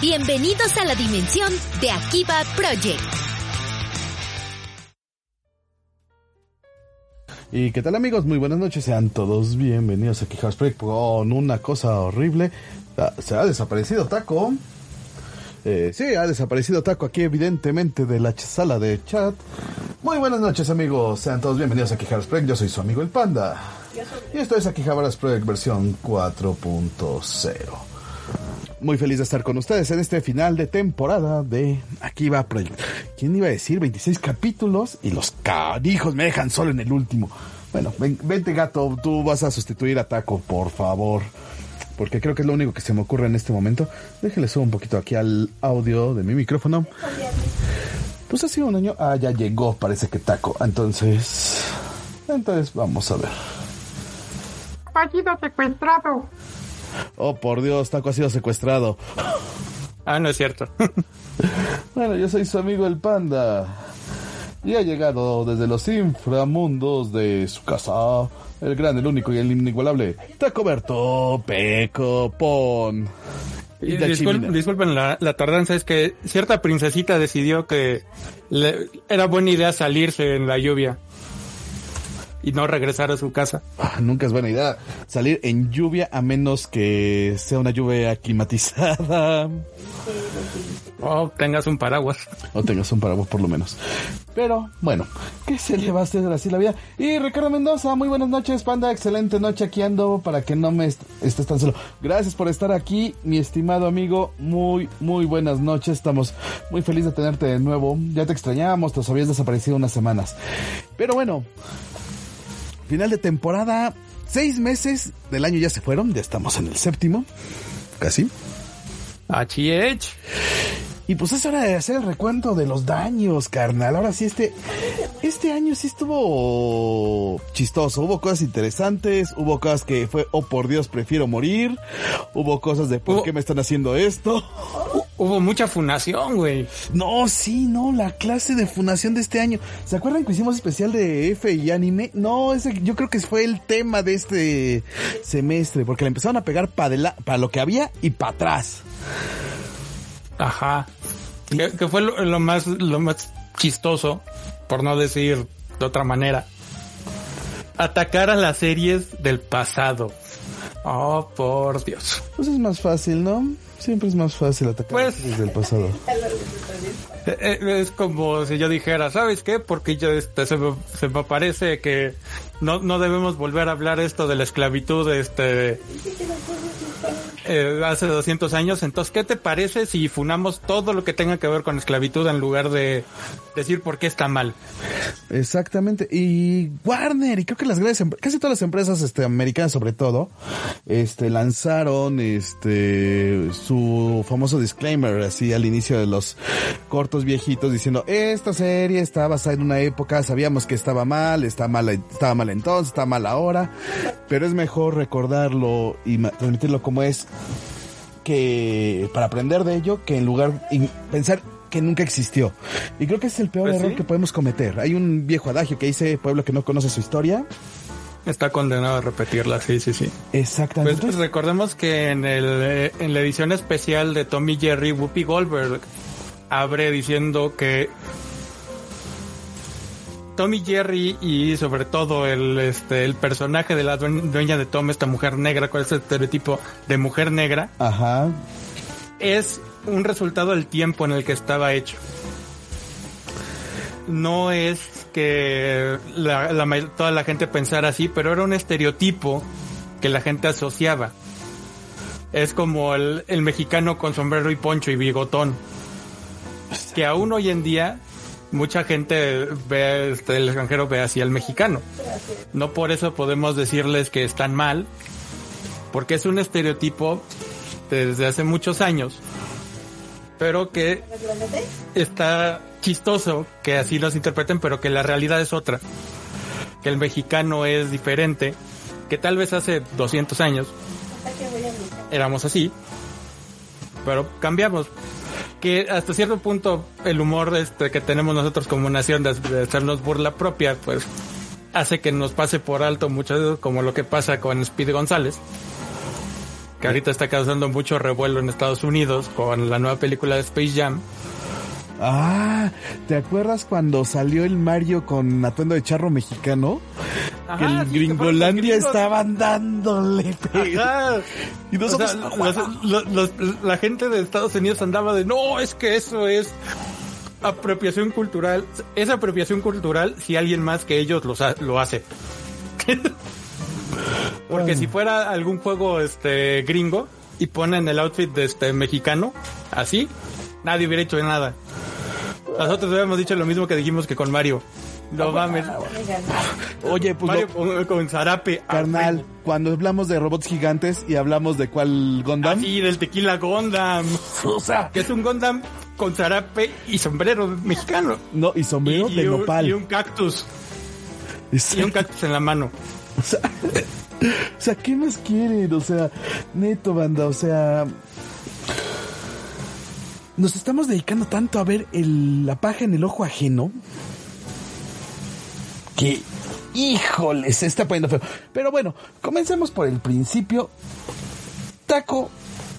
Bienvenidos a la dimensión de Akiba Project. ¿Y qué tal amigos? Muy buenas noches, sean todos bienvenidos aquí a House Project con una cosa horrible. Ah, Se ha desaparecido Taco. Eh, sí, ha desaparecido Taco aquí evidentemente de la sala de chat. Muy buenas noches amigos, sean todos bienvenidos a Quijaras Project, yo soy su amigo el Panda. Y esto es Quijaras Project versión 4.0. Muy feliz de estar con ustedes en este final de temporada de Akiba Project. ¿Quién iba a decir? 26 capítulos y los carijos me dejan solo en el último. Bueno, ven- vente gato, tú vas a sustituir a Taco, por favor. Porque creo que es lo único que se me ocurre en este momento. Déjale subo un poquito aquí al audio de mi micrófono. Pues ha sido un año. Ah, ya llegó, parece que Taco. Entonces. Entonces, vamos a ver. Fallido secuestrado. Oh, por Dios, Taco ha sido secuestrado. Ah, no es cierto. Bueno, yo soy su amigo el panda. Y ha llegado desde los inframundos de su casa, el gran, el único y el inigualable, Tacoberto Peco Pon. Y disculpen la, la tardanza, es que cierta princesita decidió que le- era buena idea salirse en la lluvia y no regresar a su casa. Ah, nunca es buena idea salir en lluvia a menos que sea una lluvia climatizada O tengas un paraguas. o tengas un paraguas por lo menos. Pero bueno, ¿qué se le va a hacer así la vida? Y Ricardo Mendoza, muy buenas noches, panda, excelente noche aquí ando para que no me est- estés tan solo. Gracias por estar aquí, mi estimado amigo, muy, muy buenas noches, estamos muy felices de tenerte de nuevo. Ya te extrañábamos, te habías desaparecido unas semanas. Pero bueno, final de temporada, seis meses del año ya se fueron, ya estamos en el séptimo, casi. HH. Y pues es hora de hacer el recuento de los daños, carnal. Ahora sí, este, este año sí estuvo chistoso. Hubo cosas interesantes, hubo cosas que fue, oh por Dios, prefiero morir. Hubo cosas de por qué me están haciendo esto. Hubo mucha funación, güey. No, sí, no, la clase de fundación de este año. ¿Se acuerdan que hicimos especial de F y anime? No, ese yo creo que fue el tema de este semestre, porque le empezaron a pegar para para lo que había y para atrás. Ajá. Que, que fue lo, lo más, lo más chistoso, por no decir de otra manera. Atacar a las series del pasado. Oh, por Dios. Pues es más fácil, ¿no? Siempre es más fácil atacar Pues- desde el pasado. Eh, eh, Es como si yo dijera, ¿sabes qué? Porque yo este, se, me, se me parece que no, no debemos volver a hablar esto de la esclavitud este eh, hace 200 años. Entonces, ¿qué te parece si funamos todo lo que tenga que ver con esclavitud en lugar de decir por qué está mal? Exactamente. Y Warner, y creo que las grandes, em- casi todas las empresas este, americanas sobre todo, este, lanzaron este, su famoso disclaimer así al inicio de los cortos viejitos diciendo, esta serie está basada en una época, sabíamos que estaba mal, está mal, estaba mal entonces, está mal ahora, pero es mejor recordarlo y transmitirlo como es que para aprender de ello que en lugar y pensar que nunca existió. Y creo que ese es el peor Pues error sí. que podemos cometer. Hay un viejo adagio que dice pueblo que no conoce su historia. Está condenado a repetirla, sí, sí, sí. Exactamente. Pues recordemos que en, el, eh, en la edición especial de Tommy Jerry, Whoopi Goldberg abre diciendo que Tommy Jerry y sobre todo el, este, el personaje de la due- dueña de Tom, esta mujer negra, con ese estereotipo de mujer negra, Ajá. es un resultado del tiempo en el que estaba hecho. No es que la, la toda la gente pensara así, pero era un estereotipo que la gente asociaba. Es como el, el mexicano con sombrero y poncho y bigotón. Que aún hoy en día mucha gente ve, este, el extranjero ve así al mexicano. No por eso podemos decirles que están mal, porque es un estereotipo desde hace muchos años, pero que está chistoso que así los interpreten, pero que la realidad es otra, que el mexicano es diferente, que tal vez hace 200 años éramos así, pero cambiamos. Que hasta cierto punto el humor este que tenemos nosotros como nación de, de hacernos burla propia, pues hace que nos pase por alto muchas veces como lo que pasa con Speedy González, que ahorita está causando mucho revuelo en Estados Unidos con la nueva película de Space Jam. Ah, ¿te acuerdas cuando salió el Mario con atuendo de charro mexicano? Que Ajá, el sí, que fueron Gringolandia estaban dándole. Ajá. Y O nosotros, sea, "No, los- los- los- la gente de Estados Unidos andaba de no, es que eso es apropiación cultural. Es apropiación cultural si alguien más que ellos los ha- lo hace. Porque si fuera algún juego este gringo y ponen el outfit de este mexicano así, nadie hubiera hecho nada. Nosotros habíamos dicho lo mismo que dijimos que con Mario. No mames. Oye, pues Mario lo- con, zarape. carnal, cuando hablamos de robots gigantes y hablamos de cuál Gundam, Así del tequila Gondam. o sea, que es un Gundam con zarape y sombrero mexicano. no, y sombrero y, de y un, nopal. y un cactus. Y un cactus en la mano. O sea, o sea, ¿qué más quieren? O sea, neto, banda, o sea... Nos estamos dedicando tanto a ver el- la paja en el ojo ajeno que, híjole, se está poniendo feo. Pero bueno, comencemos por el principio. Taco,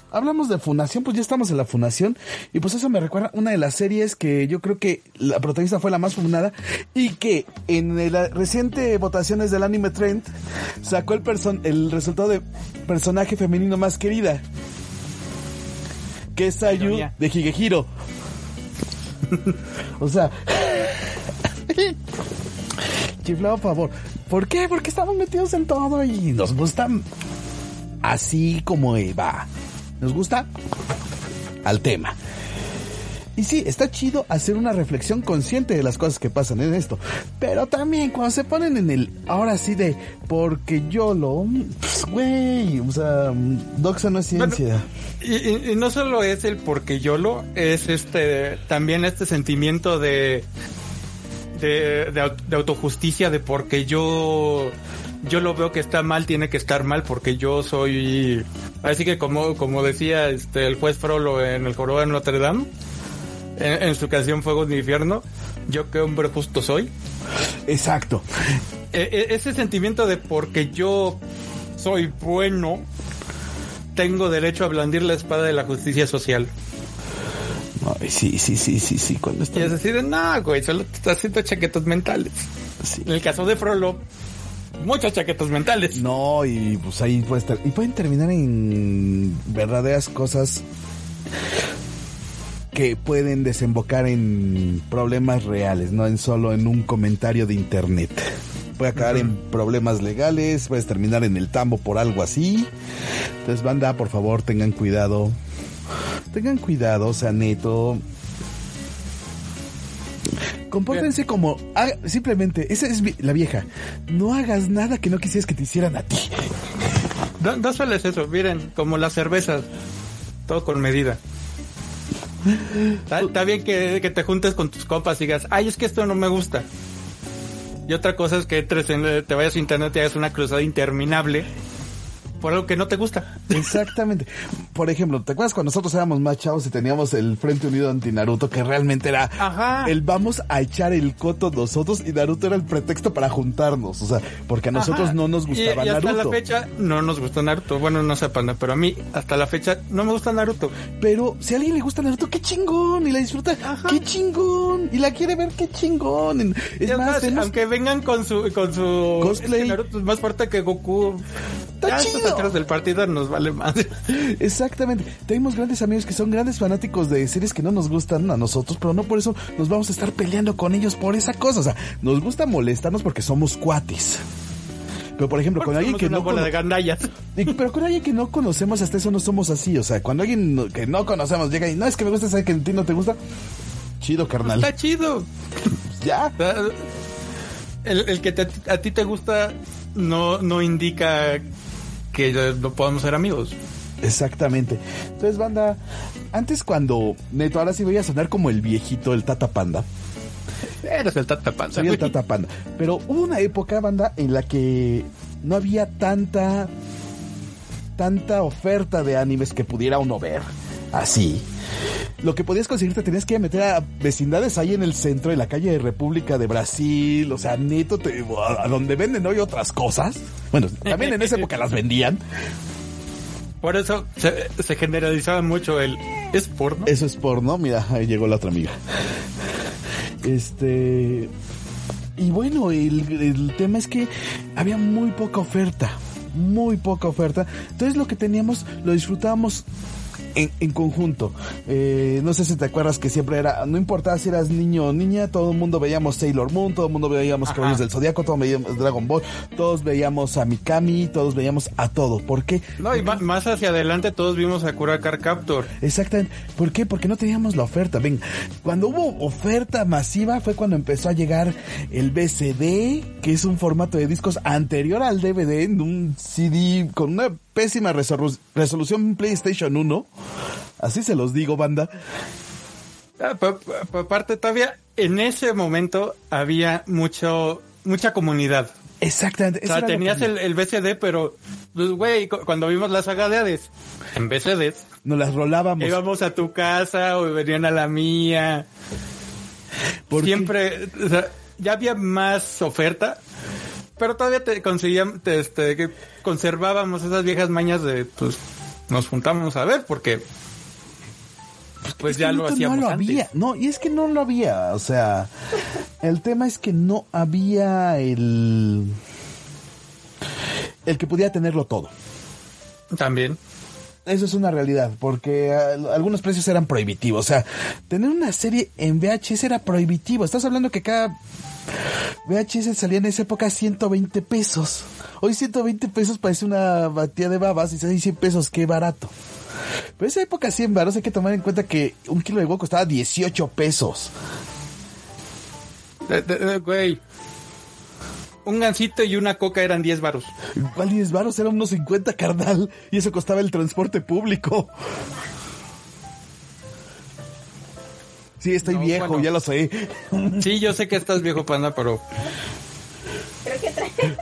hablamos de Fundación, pues ya estamos en la Fundación. Y pues eso me recuerda una de las series que yo creo que la protagonista fue la más fundada. Y que en la reciente votaciones del anime trend sacó el, person el resultado de personaje femenino más querida. Que es Sayu Ironía. de Higehiro. o sea. Chiflado, favor. ¿Por qué? Porque estamos metidos en todo y nos gusta así como va. Nos gusta al tema. Y sí, está chido hacer una reflexión consciente de las cosas que pasan en esto. Pero también cuando se ponen en el ahora sí de porque yo lo. Pues, güey, o sea, Doxa no es ciencia. Y- y no solo es el porque yo lo, es este también este sentimiento de de, de, au- de autojusticia de porque yo yo lo veo que está mal, tiene que estar mal porque yo soy así que como como decía este el juez Frollo en el Jorobado de Notre Dame en, en su canción Fuego de Infierno, yo qué hombre justo soy. Exacto. E- e- ese sentimiento de porque yo soy bueno, tengo derecho a blandir la espada de la justicia social. Ay, sí, sí, sí, sí, sí. Cuando Y está. es así de, no, güey, solo te estás haciendo chaquetos mentales. Sí. En el caso de Frollo, muchos chaquetos mentales. No, y pues ahí puede estar. Y pueden terminar en verdaderas cosas que pueden desembocar en problemas reales, no en solo en un comentario de internet. Puede acabar en problemas legales, puedes terminar en el tambo por algo así. Entonces, banda, por favor, tengan cuidado. Tengan cuidado, o sea, neto. Compórtense como ah, simplemente, esa es la vieja. No hagas nada que no quisieras que te hicieran a ti. No, no solo es eso, miren, como las cervezas, todo con medida. Está, está bien que, que te juntes con tus copas y digas, ay, es que esto no me gusta. Y otra cosa es que entres en, te vayas a internet y hagas una cruzada interminable por algo que no te gusta. Exactamente. Por ejemplo, ¿te acuerdas cuando nosotros éramos más chavos y teníamos el Frente Unido anti Naruto que realmente era Ajá. el vamos a echar el coto nosotros y Naruto era el pretexto para juntarnos, o sea, porque a nosotros Ajá. no nos Y- gustaba y, hasta Naruto. la fecha no nos gusta Naruto. Bueno, no sé, panda, pero a mí hasta la fecha no me gusta Naruto. Pero si a alguien le gusta Naruto, qué chingón, y la disfruta, Ajá. qué chingón, y la quiere ver, qué chingón. Es Ya más, sabes, tenemos- aunque vengan con su con su Cosplay. es que Naruto es más fuerte que Goku. Está chido. Alturas del partido nos vale más. Exactamente. Tenemos grandes amigos que son grandes fanáticos de series que no nos gustan a nosotros, pero no por eso nos vamos a estar peleando con ellos por esa cosa. O sea, nos gusta molestarnos porque somos cuates. Pero por ejemplo, con alguien que una no bola de gandallas. pero con alguien que no conocemos hasta eso no somos así. O sea, cuando alguien no- que no conocemos llega y no es que me gusta, sabe que a ti no te gusta. Chido, carnal. Está chido. Ya. El, el que te- a ti te gusta no no indica que no podamos ser amigos. Exactamente. Entonces, banda, antes cuando, neto, ahora sí voy a sonar como el viejito, el Tata Panda. Eres el Tata Panda. Soy el Tata Panda. Pero hubo una época, banda, en la que no había tanta, tanta oferta de animes que pudiera uno ver. Así. Lo que podías conseguir te tenías que meter a vecindades ahí en el centro, en la calle de República de Brasil, o sea, neto, te- a, a donde venden hoy otras cosas. Bueno, también en esa época las vendían. Por eso se, se generalizaba mucho el es porno. Eso es porno, mira, ahí llegó la otra amiga. Este. Y bueno, el, el tema es que había muy poca oferta. Muy poca oferta. Entonces lo que teníamos lo disfrutábamos en, en conjunto. Eh, no sé si te acuerdas que siempre era, no importaba si eras niño o niña, todo el mundo veíamos Sailor Moon, todo el mundo veíamos Ajá. Caballeros del Zodiaco, todos veíamos Dragon Ball, todos veíamos a Mikami, todos veíamos a todo. ¿Por qué? No, y más hacia adelante todos vimos a Car Captor. Exactamente. ¿Por qué? Porque no teníamos la oferta. Ven, cuando hubo oferta masiva fue cuando empezó a llegar el BCD, que es un formato de discos anterior al DVD, en un CD con una pésima resolu- resolución PlayStation 1. Así se los digo, banda. Ah, pa- pa- pa- Aparte, todavía en ese momento había mucho mucha comunidad. Exactamente. O sea, tenías el, el BCD, pero, pues, güey, cu- cuando vimos la saga de Hades, en BCD, Nos las rolábamos. íbamos a tu casa o venían a la mía. porque- Siempre, o sea, ya había más oferta, pero todavía te conseguíamos, te- este, que conservábamos esas viejas mañas de, pues, nos juntamos a ver, porque, pues Es ya lo hacíamos no lo antes. había. No, y es que no lo había. O sea, el tema es que no había el. El que pudiera tenerlo todo. También. Eso es una realidad, porque ah, algunos precios eran prohibitivos. O sea, tener una serie en VHS era prohibitivo. Estás hablando que cada VHS salía en esa época a 120 pesos. Hoy 120 pesos parece una batida de babas y hay 100 pesos, qué barato. Pero esa época 100 baros hay que tomar en cuenta que un kilo de huevo costaba 18 pesos. De- de- de- güey. Un gansito y una coca eran 10 varos. ¿Cuál 10 baros? Era unos 50 carnal y eso costaba el transporte público. Sí, estoy No, viejo, bueno. ya lo sé. Sí, yo sé que estás viejo panda, pero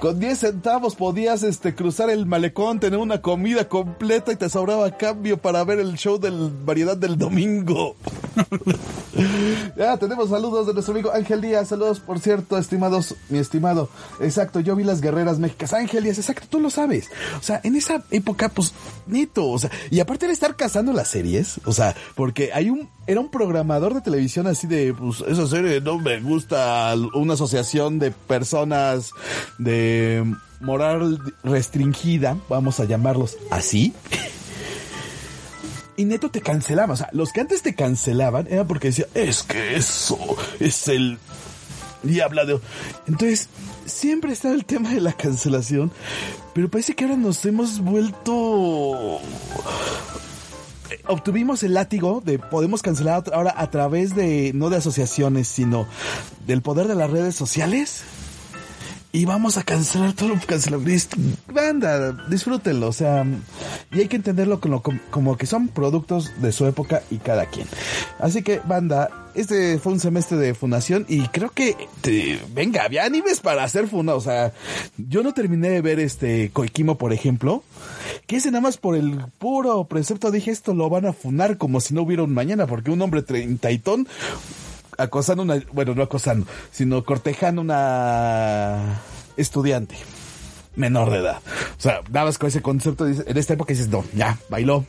Con 10 centavos podías este cruzar el malecón, tener una comida completa y te sobraba cambio para ver el show de variedad del domingo. ya tenemos saludos de nuestro amigo Ángel Díaz. Saludos, por cierto, estimados, mi estimado. Exacto, yo vi las guerreras méxicas. Ángel Díaz, exacto, tú lo sabes. O sea, en esa época, pues, neto, o sea, y aparte de estar cazando las series, o sea, porque hay un, era un programador de televisión así de, pues, esa serie no me gusta, una asociación de personas de moral restringida, vamos a llamarlos así. Y neto te cancelaban, o sea, los que antes te cancelaban era porque decía, es que eso es el diablo de... Entonces, siempre está el tema de la cancelación, pero parece que ahora nos hemos vuelto... Eh, Obtuvimos el látigo de podemos cancelar ahora a través de, no de asociaciones, sino del poder de las redes sociales. Y vamos a cancelar todo lo cancelable. Banda, disfrútenlo, o sea, y hay que entenderlo como, que son productos de su época y cada quien. Así que, banda, este fue un semestre de fundación y creo que, te- venga, había animes para hacer funa, o sea, yo no terminé de ver este Koikimo, por ejemplo, que ese nada más por el puro precepto dije, esto lo van a funar como si no hubiera un mañana, porque un hombre treintón acosando una, bueno, no acosando, sino cortejando una estudiante menor de edad. O sea, dabas con ese concepto, en esta época dices, no, ya, bailó.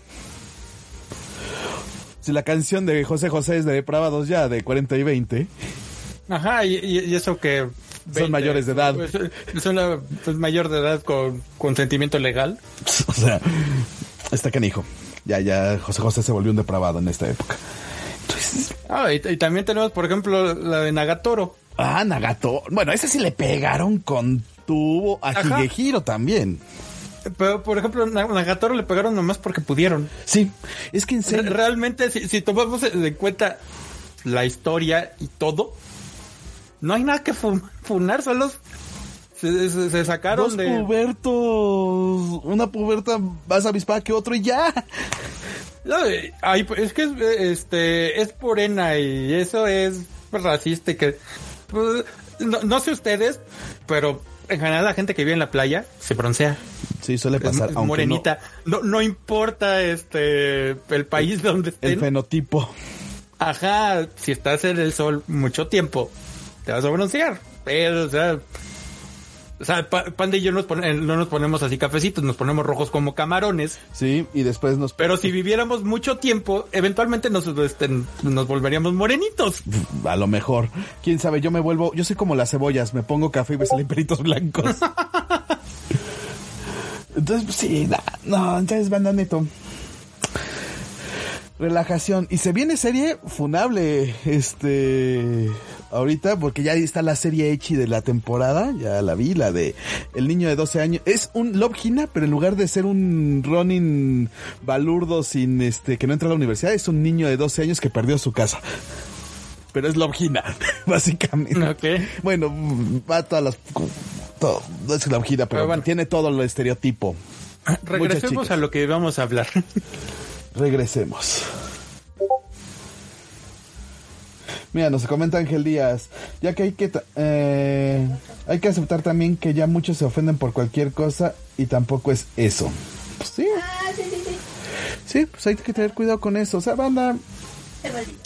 Si la canción de José José es de depravados ya, de 40 y 20, Ajá, y, y- eso que... Son mayores de edad. Pues, es una pues, mayor de edad con consentimiento legal. o sea, está canijo. Ya, ya, José José se volvió un depravado en esta época. Entonces, Ah, y, y también tenemos, por ejemplo, la de Nagatoro. ah, Nagato. Bueno, ese sí le pegaron con tubo a Ajá. Higehiro también. Pero, por ejemplo, Na- Nagatoro le pegaron nomás porque pudieron. Sí, es que en serio. Realmente, si, si tomamos en cuenta la historia y todo, no hay nada que fu- funar, solo Se, se- se sacaron Dos de... pubertos. Una puberta más avispada que otro y ya. No, eh, ay, pues, es que es, eh, este, es morena y eso es racista y que... pues, no, no sé ustedes, pero en general la gente que vive en la playa se broncea. Sí, suele pasar. es aunque morenita. No, no importa este el país donde no, el fenotipo. Ajá, si estás en el sol mucho tiempo, te vas a broncear. Pero, o sea, o sea, Pa- Panda y yo nos pone- no nos ponemos así cafecitos, nos ponemos rojos como camarones. Sí, y después nos... Pero si viviéramos mucho tiempo, eventualmente nos, este, nos volveríamos morenitos. A lo mejor. Quién sabe, yo me vuelvo... Yo soy como las cebollas, me pongo café y me salen peritos blancos. Entonces, pues, sí, na- no, entonces banda neto. Relajación. Y se viene serie funable, este, ahorita, porque ya está la serie Echi de la temporada, ya la vi, la de El niño de 12 años. Es un Love Hina, pero en lugar de ser un Ronin balurdo sin, este, que no entra a la universidad, es un niño de 12 años que perdió su casa. Pero es Love Hina, básicamente. Ok. Bueno, va a todas las, todo, no es pero, Pero bueno. tiene todo el estereotipo. Muchas Regresemos a lo que vamos a hablar. Regresemos. Mira, nos comenta Ángel Díaz, ya que hay que ta- eh, hay que aceptar también que ya muchos se ofenden por cualquier cosa y tampoco es eso. Pues sí. Sí, pues hay que tener cuidado con eso. O sea, banda,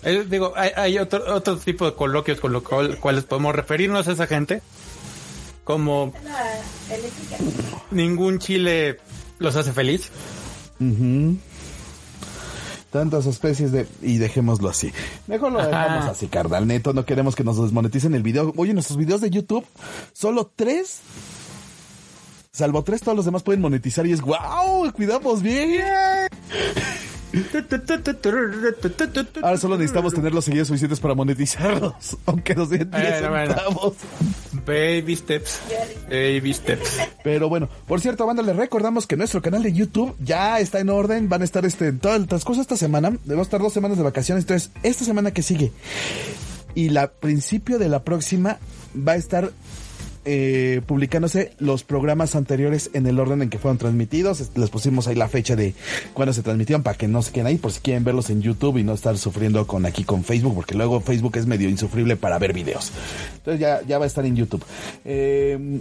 Eh, digo, hay, hay otro, otro tipo de coloquios con los cual- cuales podemos referirnos a esa gente. Como ningún chile los hace feliz. Tantas especies de y dejémoslo así. Mejor lo dejamos Ajá. así, carnal. Neto, no queremos que nos desmoneticen el video. Oye, nuestros videos de YouTube, solo tres. Salvo tres, todos los demás pueden monetizar y es wow, cuidamos bien. Ahora solo necesitamos tener los seguidores suficientes para monetizarlos, aunque nos den 10 Bueno, bueno. centavos. Baby steps. Baby steps. Pero bueno, por cierto, banda, les recordamos que nuestro canal de YouTube ya está en orden. Van a estar este, en el transcurso de esta semana. Debemos estar dos semanas de vacaciones. Entonces, esta semana que sigue y la principio de la próxima va a estar eh, publicándose los programas anteriores en el orden en que fueron transmitidos. Es- Les pusimos ahí la fecha de cuándo se transmitieron para que no se queden ahí por si quieren verlos en YouTube y no estar sufriendo con aquí con Facebook, porque luego Facebook es medio insufrible para ver videos. Entonces ya, ya va a estar en YouTube. Eh,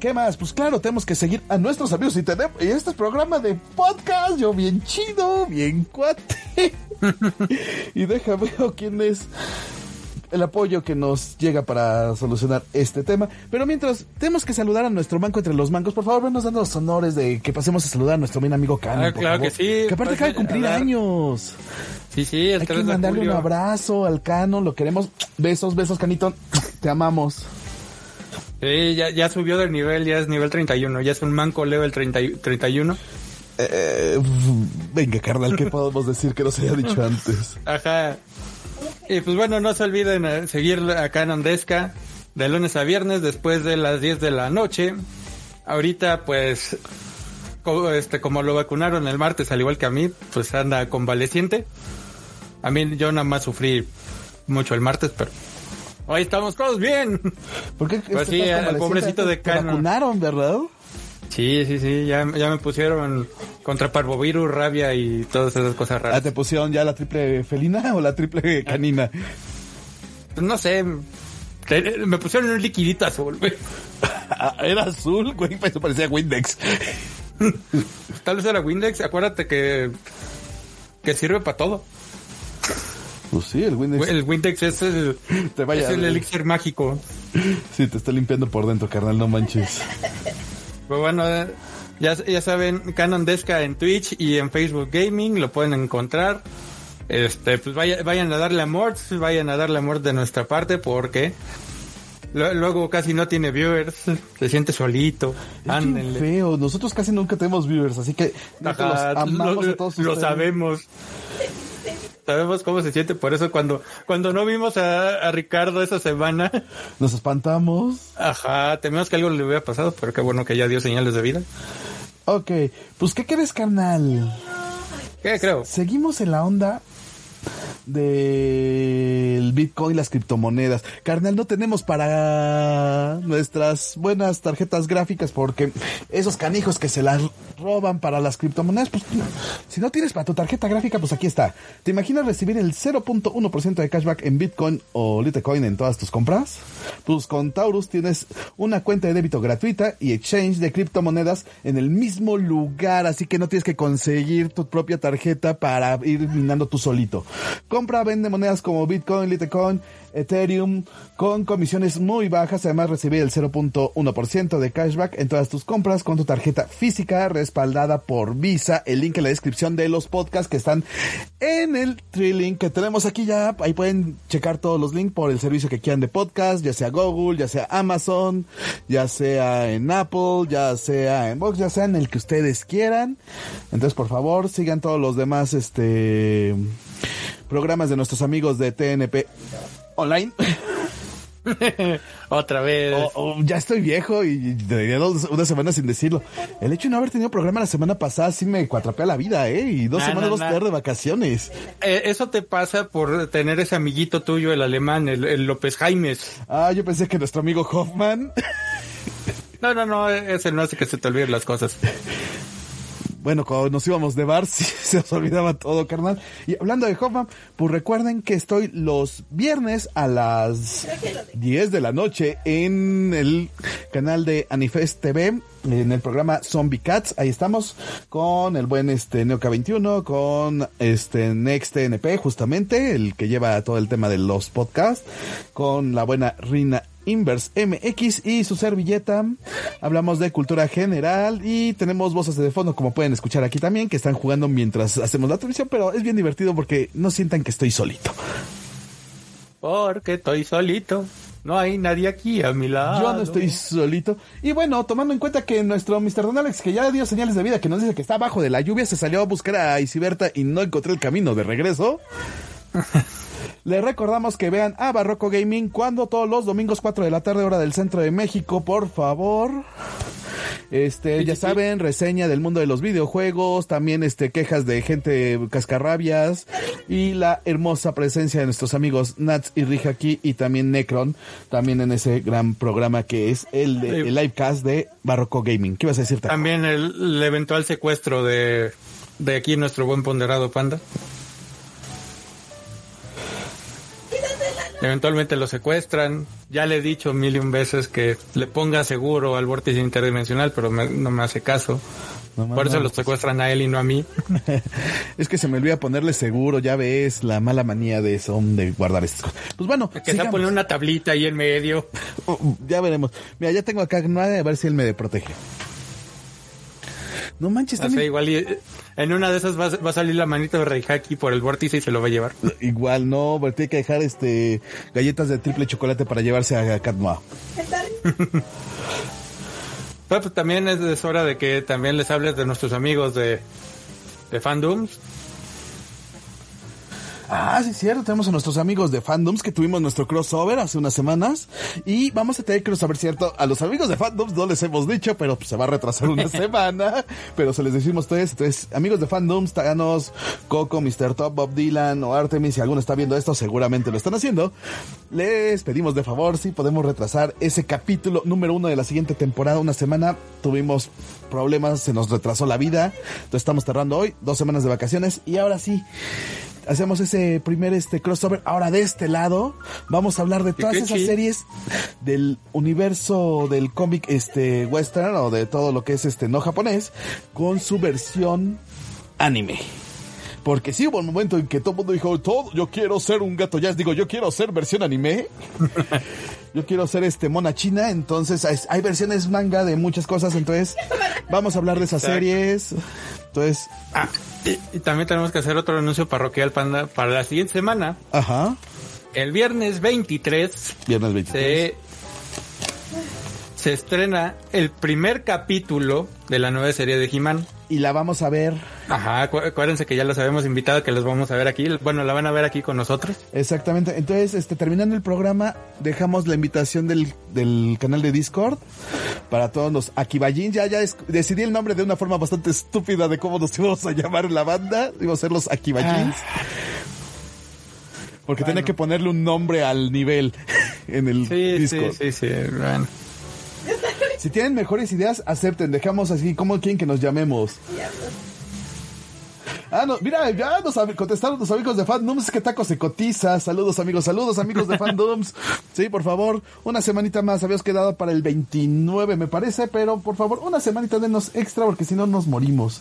¿Qué más? Pues claro, tenemos que seguir a nuestros amigos y tenemos y este es programa de podcast, yo bien chido, bien cuate. y déjame ver quién es el apoyo que nos llega para solucionar este tema. Pero mientras, tenemos que saludar a nuestro banco entre los bancos. Por favor, venos dando los honores de que pasemos a saludar a nuestro bien amigo Cano. Ah, claro favor. que sí. Que aparte acaba de cumplir años. Sí, sí, el Hay 3 que mandarle un abrazo al Cano. Lo queremos. Besos, besos, Canito. Te amamos. Sí, ya, ya subió del nivel, ya es nivel 31. Ya es un manco level 30 y- 31. Eh, venga, carnal, ¿qué podemos decir que no se haya dicho antes? Ajá. Y pues bueno, no se olviden eh, seguir acá en Andesca de lunes a viernes después de las 10 de la noche. Ahorita pues co- este como lo vacunaron el martes al igual que a mí, pues anda convaleciente. A mí yo nada más sufrí mucho el martes, pero hoy estamos todos bien. ¿Por qué Pues este sí, estás al pobrecito de Cano. vacunaron, ¿verdad? Sí, sí, sí, ya, ya me pusieron contra parvovirus, rabia y todas esas cosas Ah, raras. ¿Te pusieron ya la triple felina o la triple canina? Pues no sé, te- me pusieron un liquidito azul, güey. Ah, Era azul, güey, eso parecía Windex. Tal vez era Windex, acuérdate que que sirve para todo. Pues sí, el Windex. El Windex es el, Te vaya, es el elixir mágico. Sí, te está limpiando por dentro, carnal, no manches. Pero bueno, eh, ya, ya saben, Canon Desca en Twitch y en Facebook Gaming lo pueden encontrar. Este, pues vaya- vayan a darle amor, vayan a darle amor de nuestra parte porque luego casi no tiene viewers, se siente solito. Ándenle. feo. Nosotros casi nunca tenemos viewers, así que Ajá, los amamos lo, a todos lo ustedes. sabemos. Sabemos cómo se siente, por eso cuando, cuando no vimos a, a Ricardo esa semana, Nos espantamos. ajá, temíamos que algo le hubiera pasado, pero qué bueno que ya dio señales de vida. Ok, pues ¿qué crees, carnal? ¿Qué creo? Seguimos en la onda del Bitcoin y las criptomonedas. Carnal, no tenemos para nuestras buenas tarjetas gráficas porque esos canijos que se las roban para las criptomonedas, pues si no tienes para tu tarjeta gráfica, pues aquí está. ¿Te imaginas recibir el 0.1% de cashback en Bitcoin o Litecoin en todas tus compras? Pues con Taurus tienes una cuenta de débito gratuita y exchange de criptomonedas en el mismo lugar, así que no tienes que conseguir tu propia tarjeta para ir minando tú solito. Compra, vende monedas como Bitcoin, Litecoin, Ethereum con comisiones muy bajas. Además, recibir el 0.1% de cashback en todas tus compras con tu tarjeta física respaldada por Visa. El link en la descripción de los podcasts que están en el Trilink que tenemos aquí ya. Ahí pueden checar todos los links por el servicio que quieran de podcast, ya sea Google, ya sea Amazon, ya sea en Apple, ya sea en Box, ya sea en el que ustedes quieran. Entonces, por favor, sigan todos los demás este programas de nuestros amigos de TNP online. Otra vez. O- o ya estoy viejo y dos, una semana sin decirlo. El hecho de no haber tenido programa la semana pasada sí me cuatrapea la vida, ¿eh? Y dos Nah, semanas nah, vas a nah. tener de vacaciones. Eh, eso te pasa por tener ese amiguito tuyo, el alemán, el, el López Jaimes. Ah, yo pensé que nuestro amigo Hoffman. No, no, no, ese no hace que se te olviden las cosas. Bueno, cuando nos íbamos de bar, sí, se nos olvidaba todo, carnal. Y hablando de Hoffman, pues recuerden que estoy los viernes a las 10 de la noche en el canal de Anifest TV, en el programa Zombie Cats. Ahí estamos con el buen este Neoca21, con este Next TNP, justamente, el que lleva todo el tema de los podcasts, con la buena Rina Inverse MX y su servilleta. Hablamos de cultura general y tenemos voces de fondo, como pueden escuchar aquí también, que están jugando mientras hacemos la transmisión, pero es bien divertido porque no sientan que estoy solito. Porque estoy solito. No hay nadie aquí a mi lado. Yo no estoy solito. Y bueno, tomando en cuenta que nuestro Mr. Don Alex, que ya dio señales de vida, que nos dice que está abajo de la lluvia, se salió a buscar a Isiberta y no encontré el camino de regreso. Les recordamos que vean a Barroco Gaming cuando todos los domingos 4 de la tarde hora del centro de México, por favor. Este, ya saben, reseña del mundo de los videojuegos, también este quejas de gente cascarrabias y la hermosa presencia de nuestros amigos Nats y Rija aquí y también Necron, también en ese gran programa que es el, de, el livecast de Barroco Gaming. ¿Qué vas a decir? Taco? También el, el eventual secuestro de, de aquí nuestro buen ponderado panda. Eventualmente lo secuestran. Ya le he dicho mil y un veces que le ponga seguro al vórtice interdimensional, pero me- no me hace caso. No, Por eso no. lo secuestran a él y no a mí. es que se me olvida ponerle seguro, ya ves, la mala manía de eso, de guardar estas cosas. Pues bueno, Que se pone una tablita ahí en medio. Oh, ya veremos. Mira, ya tengo acá a ver si él me protege. No manches, O sea, también. igual y- en una de esas va, a- va a salir la manita de Reihaki por el vórtice y se lo va a llevar. Igual no, pero tiene que dejar este galletas de triple chocolate para llevarse a Katma. Pero pues, también es, es hora de que también les hables de nuestros amigos de, de Fandoms. Ah, sí, cierto. Tenemos a nuestros amigos de Fandoms que tuvimos nuestro crossover hace unas semanas. Y vamos a tener crossover, cierto. A los amigos de Fandoms no les hemos dicho, pero pues, se va a retrasar una semana. Pero se les decimos ustedes. Entonces, amigos de Fandoms, Taganos, Coco, Mr. Top, Bob Dylan o Artemis, si alguno está viendo esto, seguramente lo están haciendo. Les pedimos de favor si podemos retrasar ese capítulo número uno de la siguiente temporada. Una semana tuvimos problemas, se nos retrasó la vida. Entonces estamos cerrando hoy, dos semanas de vacaciones. Y ahora sí, hacemos ese primer este crossover. Ahora de este lado vamos a hablar de todas esas series del universo del cómic este western o de todo lo que es este no japonés con su versión anime. Porque sí hubo un momento en que todo el mundo dijo, todo, yo quiero ser un gato jazz, digo, yo quiero ser versión anime. yo quiero ser este mona china, entonces hay, hay versiones manga de muchas cosas, entonces vamos a hablar de esas Exacto. series. Entonces, Ah, y, y también tenemos que hacer otro anuncio parroquial panda para la siguiente semana. ajá, El viernes 23 viernes 23. se, se estrena el primer capítulo de la nueva serie de He-Man. Y la vamos a ver Ajá, acu- acuérdense que ya los habíamos invitado, que los vamos a ver aquí. Bueno, la van a ver aquí con nosotros. Exactamente. Entonces, este, terminando el programa, dejamos la invitación del, del canal de Discord para todos los Akibajins. Ya, ya es- decidí el nombre de una forma bastante estúpida de cómo nos íbamos a llamar la banda. Íbamos a ser los Akibajins. Porque tenía que ponerle un nombre al nivel en el Sí, Discord. sí, sí, sí, bueno. Si tienen mejores ideas, acepten. Dejamos así, ¿cómo quieren que nos llamemos? Ah, no, mira, ya nos contestaron los amigos de Fandoms que Taco se cotiza. Saludos, amigos, saludos, amigos de Fandoms. Sí, por favor, una semanita más. Habíamos quedado para el 29, me parece, pero por favor, una semanita denos extra porque si no nos morimos.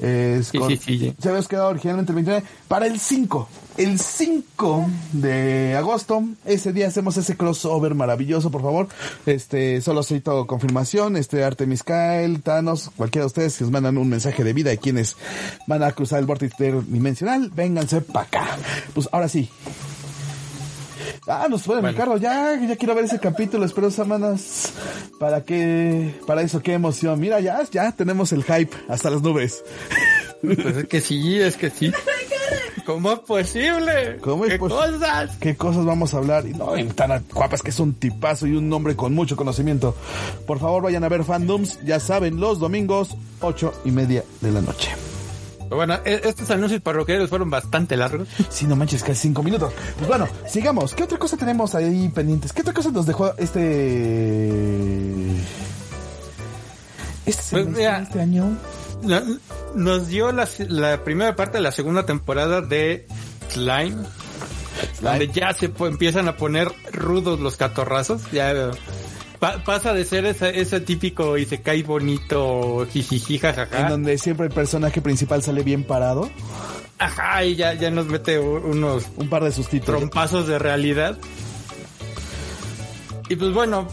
Es Sí, con- sí, sí, sí. Se habíamos quedado originalmente el 29 para el 5. El 5 de agosto, ese día hacemos ese crossover maravilloso, por favor. Este, solo necesito confirmación, este Artemis Kyle, Thanos, cualquiera de ustedes que nos mandan un mensaje de vida y quienes van a cruzar el vórtice dimensional, vénganse para acá. Pues ahora sí. Ah, nos pueden Bueno. Ricardo, ya, ya quiero ver ese capítulo, espero semanas para que, para eso, qué emoción. Mira, ya, ya tenemos el hype hasta las nubes. Pues es que sí, es que sí. ¿Cómo es posible? ¿Cómo es ¿Qué pos- cosas? qué cosas vamos a hablar. Y no, y tan guapas que es un tipazo y un hombre con mucho conocimiento. Por favor, vayan a ver fandoms, ya saben, los domingos, ocho y media de la noche. Bueno, e- estos anuncios parroquiales fueron bastante largos. Sí, no manches, casi cinco minutos. Pues bueno, sigamos. ¿Qué otra cosa tenemos ahí pendientes? ¿Qué otra cosa nos dejó este... Este, Pues semestre, este año? No- Nos dio la, la primera parte de la segunda temporada de Slime, donde ya se empiezan a poner rudos los catorrazos. Ya pa- pasa de ser ese, ese típico y se cae bonito, jijiji, En jajaja. donde siempre el personaje principal sale bien parado. Ajá, y ya, ya nos mete unos Un par de sustitos. trompazos de realidad. Y pues bueno,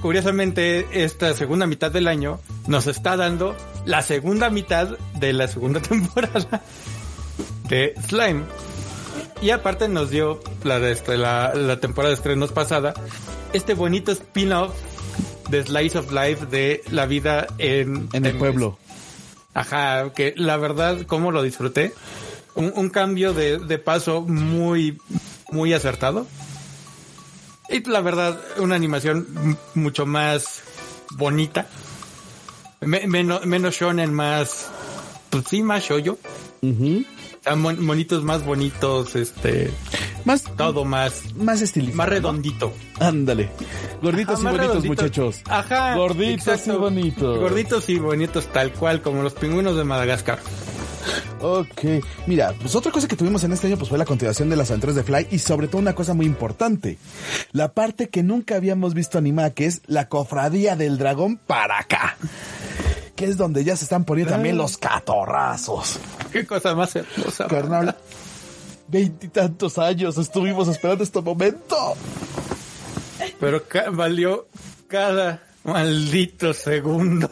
curiosamente esta segunda mitad del año nos está dando la segunda mitad de la segunda temporada de Slime. Y aparte nos dio la, de este, la, la temporada de estrenos pasada este bonito spin-off de Slice of Life de la vida en, En el pueblo. Ajá, que la verdad, cómo lo disfruté. Un, un cambio de, de paso muy, muy acertado. Y la verdad, una animación mucho más bonita. Me- menos, menos shonen, más, pues sí, más shoyo. Mon- monitos más bonitos, este, Más, todo más, más estilizado. más ¿no? redondito. Ándale. Gorditos Ajá, y bonitos, redondito. muchachos. Ajá. Gorditos exacto. y bonitos. Gorditos y bonitos, tal cual, como los pingüinos de Madagascar. Ok. Mira, pues otra cosa que tuvimos en este año pues fue la continuación de las aventuras de Fly y sobre todo una cosa muy importante. La parte que nunca habíamos visto animada, que es la cofradía del dragón para acá. Que es donde ya se están poniendo también los catorrazos. Qué cosa más hermosa. Carnal. Veintitantos años estuvimos esperando este momento. Pero ca- valió cada maldito segundo.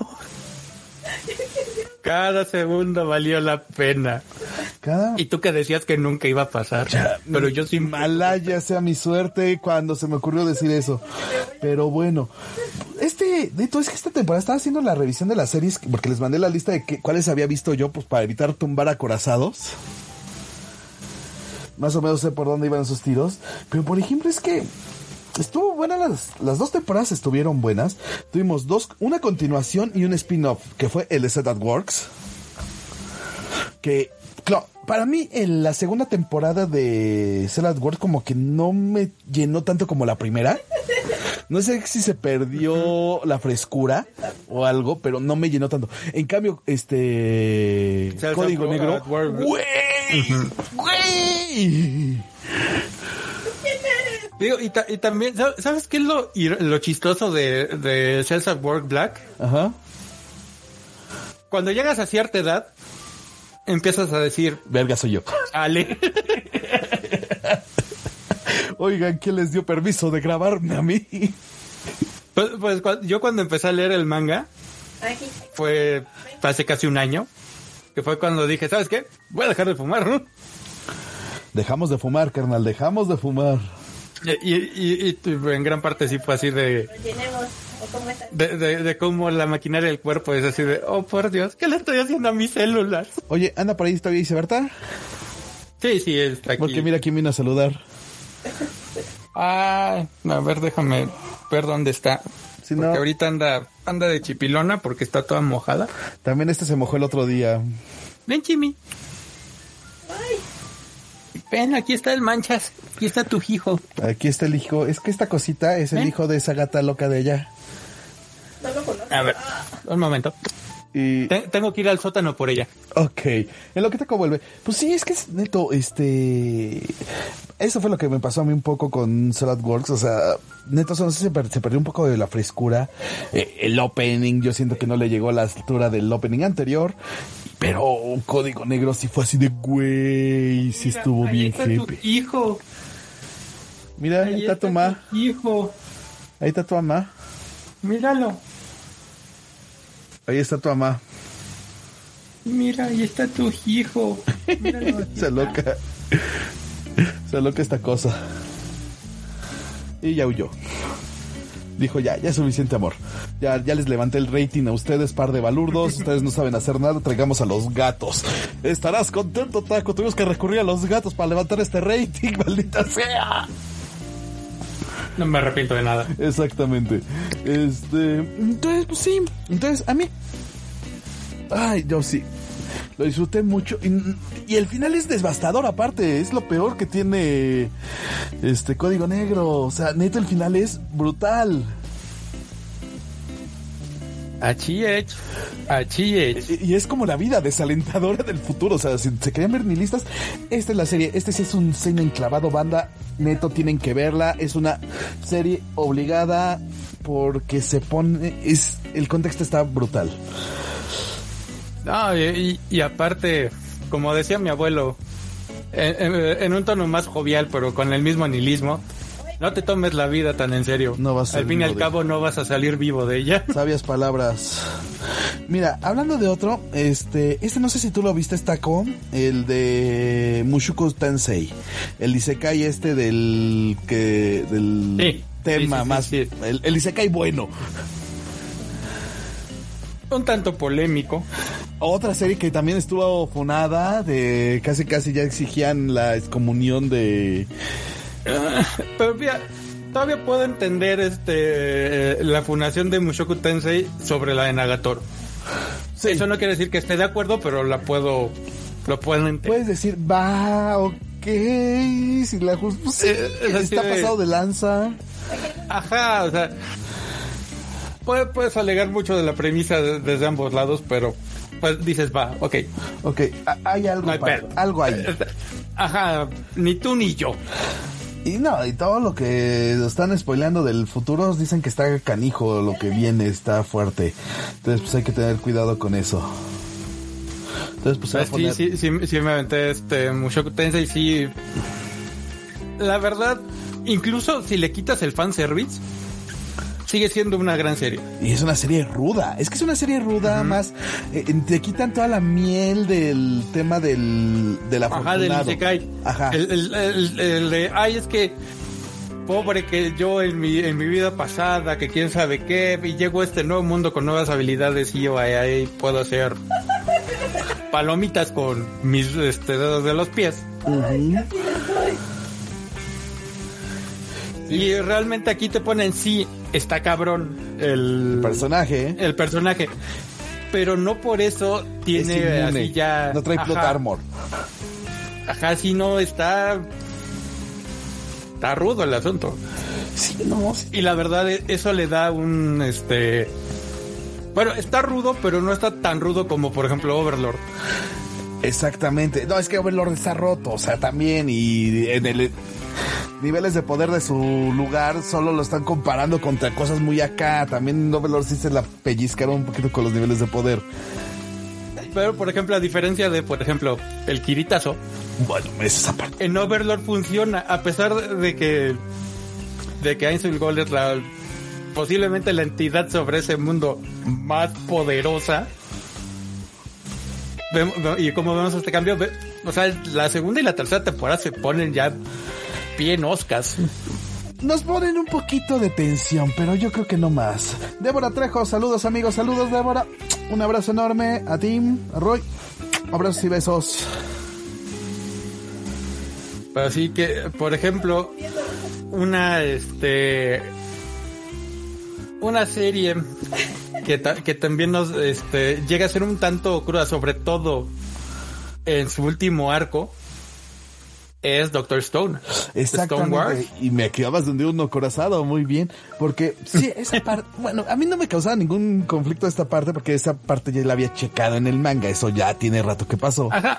Cada segundo valió la pena. Cada Y tú que decías que nunca iba a pasar. Pero yo sí Malaya sea mi suerte cuando se me ocurrió decir eso. Pero bueno, este, Neto, es que esta temporada estaba haciendo la revisión de las series porque les mandé la lista de que, cuáles había visto yo, pues para evitar tumbar acorazados. Más o menos sé por dónde iban esos tiros. Pero por ejemplo, es que estuvo buena las, las dos temporadas estuvieron buenas. Tuvimos dos, una continuación y un spin-off, que fue el de Set at Works. Que, claro, para mí en la segunda temporada de Set at Works como que no me llenó tanto como la primera. No sé si se perdió la frescura o algo, pero no me llenó tanto. En cambio, este Código Negro, güey, güey. Digo, y, ta- y también, ¿sab- ¿sabes qué es lo, ir- lo chistoso de, de Cells at Work Black? Ajá. Cuando llegas a cierta edad, empiezas a decir, Verga soy yo. Ale. Oigan, ¿quién les dio permiso de grabarme a mí? pues, pues, yo cuando empecé a leer el manga, fue hace casi un año, que fue cuando dije, ¿sabes qué? Voy a dejar de fumar, ¿no? Dejamos de fumar, carnal, dejamos de fumar. Y, y- y- y en gran parte sí fue así de, de, de, de cómo la maquinaria del cuerpo es así de, oh por Dios, ¿qué le estoy haciendo a mis células? Oye, anda por ahí todavía dice Berta, Sí, sí, está aquí. porque mira quién vino a saludar. Ah, a ver, déjame ver dónde está. Si porque no- ahorita anda, anda de chipilona porque está toda mojada. También este se mojó el otro día. Ven, Chimi. Ven, aquí está el manchas. Aquí está tu hijo. Aquí está el hijo. Es que esta cosita es el hijo de esa gata loca de allá. A ver, un momento. Y, Te- tengo que ir al sótano por ella. ok, en lo que te vuelve. Pues sí, es que es neto, este... Eso fue lo que me pasó a mí un poco con Salad Works. O sea, neto, no sé, se, per- se perdió un poco de la frescura. Eh, el opening, yo siento que no le llegó a la altura del opening anterior. Pero un código negro sí fue así de güey. Sí estuvo Ahí bien está tu hippie. hijo. Mira, ahí está tu mamá. hijo. Ahí está tu mamá. Míralo. Ahí está tu mamá. Mira, ahí está tu hijo. Míralo. Se loca. Se loca esta cosa. Y ya huyó. Dijo ya, ya es suficiente amor. Ya, ya les levanté el rating a ustedes, par de balurdos. Ustedes no saben hacer nada, traigamos a los gatos. Estarás contento, Taco. Tuvimos que recurrir a los gatos para levantar este rating, maldita sea. No me arrepiento de nada. Exactamente. Este. Entonces, pues sí. Entonces, a mí. Ay, yo sí. Lo disfruté mucho. Y, y el final es devastador, aparte. Es lo peor que tiene. Este código negro. O sea, neto, el final es brutal. Achiech. Achiech. Y, y es como la vida desalentadora del futuro. O sea, si se querían ver nihilistas, esta es la serie. Este sí es un cine enclavado, banda. Neto, tienen que verla. Es una serie obligada porque se pone. Es, el contexto está brutal. No, y, y- aparte, como decía mi abuelo, en, en- en un tono más jovial, pero con el mismo nihilismo, no te tomes la vida tan en serio. No vas a Al fin y al cabo no vas a salir vivo de ella. Sabias palabras. Mira, hablando de otro, este, este no sé si tú lo viste, Taco, el de Mushoku Tensei, el Isekai este del que del Sí, tema sí, sí, más, el, el Isekai bueno. Un tanto polémico. Otra serie que también estuvo fonada, de casi casi ya exigían la excomunión de Pero mira, todavía puedo entender este la fundación de Mushoku Tensei sobre la de Nagatoro. Sí. Eso no quiere decir que esté de acuerdo, pero la puedo lo puedo entender. Puedes decir, va, ok, si la pues, sí, Eh, está de- pasado de lanza. Ajá, o sea, puede- puedes alegar mucho de la premisa de- desde ambos lados, pero pues dices, va, ok. Ok, hay algo, No hay para- algo ahí. Eh, Ajá, ni tú ni yo. Y no, y todo lo que están spoileando del futuro dicen que está canijo, lo que viene está fuerte. Entonces pues hay que tener cuidado con eso. Entonces pues Sí, poner... sí, sí, sí me aventé este Mushoku Tensei, sí. La verdad, incluso si le quitas el fanservice, sigue siendo una gran serie. Y es una serie ruda. Es que es una serie ruda más... eh, te quitan toda la miel del tema del... del Ajá, del. Isekai. Ajá. El, el- el- el de, ay, es que pobre que yo en mi, en mi vida pasada, que quién sabe qué, y llego a este nuevo mundo con nuevas habilidades y yo ahí, ahí puedo hacer palomitas con mis este, dedos de los pies. Y realmente aquí te ponen, sí, está cabrón el, Personaje, ¿eh? el personaje. Pero no por eso Es tiene inmune. así ya. No trae plot Ajá. armor. Ajá, sí, no, está. Está rudo el asunto. Sí, no. Y la verdad, eso le da un. Este. Bueno, está rudo, pero no está tan rudo como, por ejemplo, Overlord. Exactamente. No, es que Overlord está roto, o sea, también y en el niveles de poder de su lugar solo lo están comparando contra cosas muy acá. También Overlord sí se la pellizcaron un poquito con los niveles de poder. Pero, por ejemplo, a diferencia de, por ejemplo, el Kiritazo, Bueno, es esa parte. en Overlord funciona, a pesar de que. de que Ainsul Gold es la. posiblemente la entidad sobre ese mundo más poderosa. Vemos- y como vemos este cambio, o sea, la segunda y la tercera temporada se ponen ya bien oscas. Nos ponen un poquito de tensión, pero yo creo que no más. Débora Trejo, saludos amigos, saludos Débora. Un abrazo enorme a Tim, a Roy. Abrazos y besos. Así que, por ejemplo, una, este, una serie que, ta- que también nos, este, llega a ser un tanto cruda, sobre todo en su último arco, es Doctor Stone. Exactamente. Stone. Y me quedabas donde uno corazado, muy bien. Porque sí, esa parte, bueno, a mí no me causaba ningún conflicto esta parte porque esa parte ya la había checado en el manga. Eso ya tiene rato que pasó. Ajá.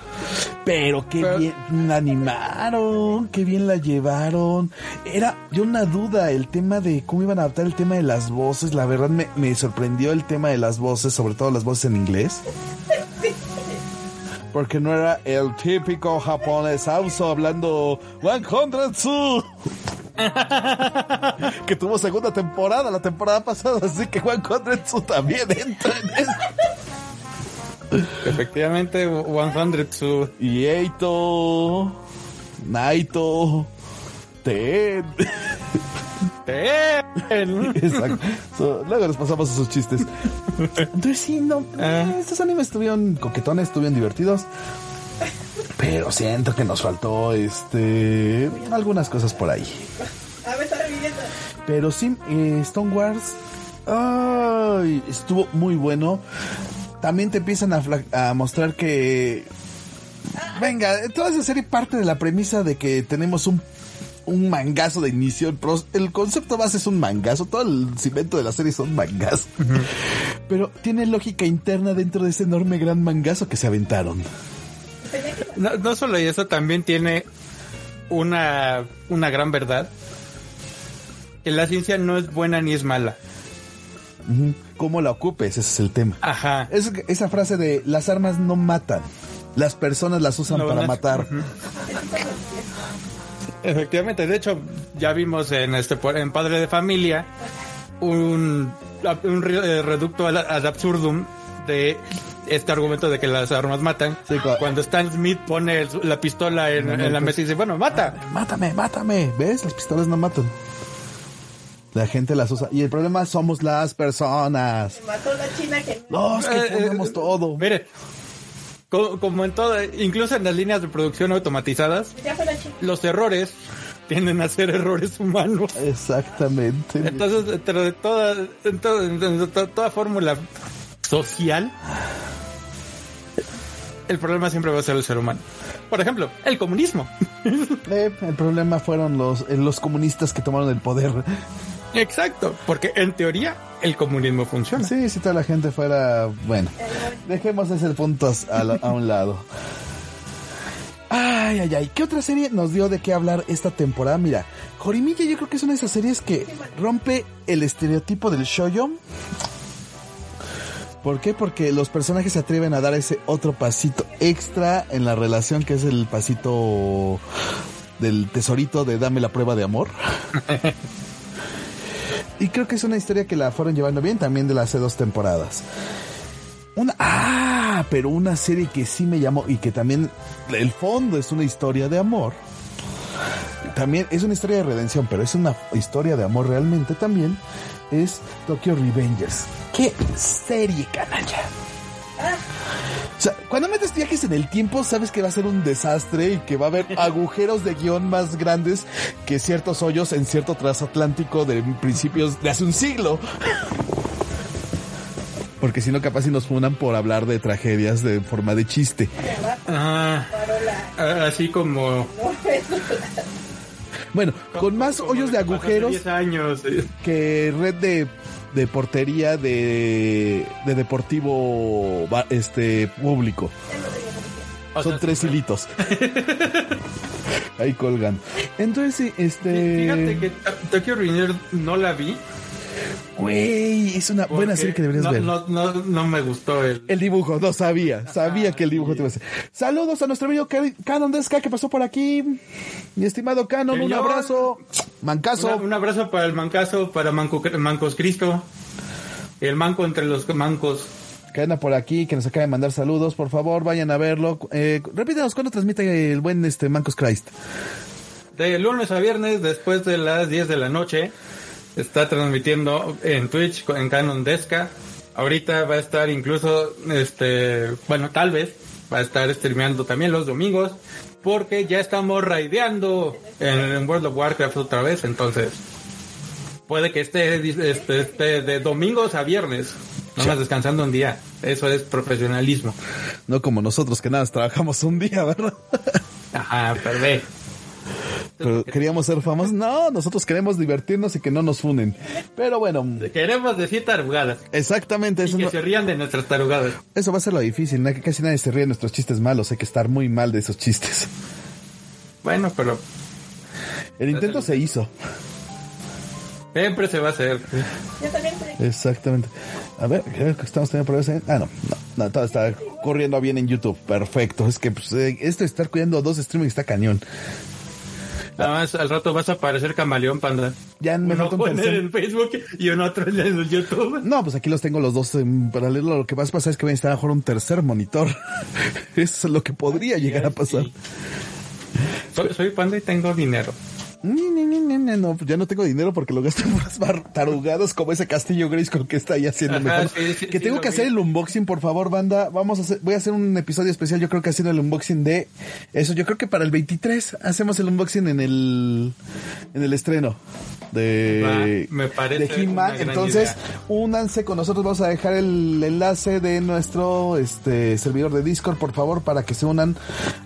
Pero qué Pero- bien la animaron, qué bien la llevaron. Era yo una duda el tema de cómo iban a adaptar el tema de las voces. La verdad me, me sorprendió el tema de las voces, sobre todo las voces en inglés. Porque no era el típico japonés hablando 100 su. que tuvo segunda temporada la temporada pasada, así que 100 su también entra en eso. Efectivamente, 100 su. Y Eito, Naito, Ten. Ten. Exacto. So, luego les pasamos esos chistes. Entonces sí, no. Ah. Estos animes estuvieron coquetones, estuvieron divertidos. Pero siento que nos faltó este algunas cosas por ahí. Pero sí, eh, Stone Wars ay, estuvo muy bueno. También te empiezan a, a mostrar que venga, toda esa serie parte de la premisa de que tenemos un un mangazo de inicio. El, pros- el concepto base es un mangazo. Todo el cimento de la serie son mangazos. Pero tiene lógica interna dentro de ese enorme gran mangazo que se aventaron. No, no solo eso, también tiene una, una gran verdad. Que la ciencia no es buena ni es mala. ¿Cómo la ocupes? Ese es el tema. Ajá. Es esa frase de las armas no matan. Las personas las usan No, para matar. Efectivamente, de hecho, ya vimos en este en Padre de Familia un, un eh, reducto al, ad absurdum de este argumento de que las armas matan. Sí, Cuando Stan Smith pone el- la pistola en, en la mesa y dice, bueno, mata. Mátame, mátame. ¿Ves? Las pistolas no matan. La gente las usa. Y el problema somos las personas. Mató la china que Los que Eh, eh, ponemos todo. Mire, co- como, en todo, incluso en las líneas de producción automatizadas, los errores tienden a ser errores humanos. Exactamente. Entonces, dentro de toda, en todo- en to- toda fórmula social, el problema siempre va a ser el ser humano. Por ejemplo, el comunismo. Eh, el problema fueron los, eh, los comunistas que tomaron el poder. Exacto, porque en teoría el comunismo funciona. Sí, si toda la gente fuera... Bueno, dejemos ese punto a, la- a un lado. Ay, ay, ay. ¿Qué otra serie nos dio de qué hablar esta temporada? Mira, Jorimilla yo creo que es una de esas series que rompe el estereotipo del shoyo. ¿Por qué? Porque los personajes se atreven a dar ese otro pasito extra en la relación que es el pasito del tesorito de dame la prueba de amor. y creo que es una historia que la fueron llevando bien también de las hace dos temporadas. Una, ah, pero una serie que sí me llamó y que también el fondo es una historia de amor. También es una historia de redención, pero es una historia de amor realmente también. Es Tokyo Revengers. ¡Qué serie, canalla! O sea, cuando metes viajes en el tiempo, sabes que va a ser un desastre y que va a haber agujeros de guion más grandes que ciertos hoyos en cierto transatlántico de principios de hace un siglo. Porque si no, capaz si nos funan por hablar de tragedias de forma de chiste. Ah, así como... Bueno, con más hoyos de agujeros 10 años. que red de, de portería de, de deportivo este público. O Son sea, tres hilitos. Ahí colgan. Entonces, este. Fíjate que Tokyo Revenger no la vi. Güey, es una buena serie que deberías no, ver. No, no, no me gustó el... El dibujo, no sabía. Sabía que el dibujo te iba a hacer. Saludos a nuestro amigo Ca- Canon Desca que pasó por aquí. Mi estimado Canon, un abrazo. Mancazo. Una- un abrazo para el mancazo, para Manco, Mancos Cristo. El manco entre los mancos. Que anda por aquí, que nos acaba de mandar saludos. Por favor, vayan a verlo. Eh, repítanos cuándo transmite el buen este Mancos Christ. De lunes a viernes, después de las 10 de la noche, está transmitiendo en Twitch en Canon Desca. Ahorita va a estar incluso, este, bueno, tal vez va a estar streameando también los domingos, porque ya estamos raideando en, en World of Warcraft otra vez, entonces puede que esté, este, esté de domingos a viernes, no más descansando un día. Eso es profesionalismo. No como nosotros que nada, más trabajamos un día, ¿verdad? Ajá, perdé. Pero queríamos ser famosos. No, nosotros queremos divertirnos y que no nos funen. Pero bueno, Queremos decir tarugadas. exactamente Y eso. que no- se rían de nuestras tarugadas. Eso va a ser lo difícil, ¿no? que casi nadie se ríe de nuestros chistes malos, hay que estar muy mal de esos chistes. Bueno, pero El intento se hizo, siempre se va a hacer. exactamente. A ver, creo que estamos teniendo problemas. en- Ah, no, no, no, todo está corriendo bien en YouTube, perfecto. Es que pues, eh, esto de estar cuidando dos streaming está cañón. Nada más al rato vas a aparecer camaleón, panda. Ya me Uno un en Facebook y uno otro en el YouTube. No, pues aquí los tengo los dos en paralelo. Lo que va a pasar es que voy a lo mejor un tercer monitor. Eso es lo que podría llegar a pasar. Soy, soy panda y tengo dinero. No, ya no tengo dinero porque lo gasto en tarugadas como ese castillo Grayskull que está ahí haciendo Ajá, mejor. sí, sí, que sí, tengo que vi. hacer el unboxing, por favor, banda. Vamos a hacer, voy a hacer un episodio especial, yo creo que haciendo el unboxing de eso. Yo creo que para el 23 hacemos el unboxing en el en el estreno de Va, me parece de He-Man. una gran Entonces, idea. únanse con nosotros. Vamos a dejar el enlace de nuestro este servidor de Discord, por favor, para que se unan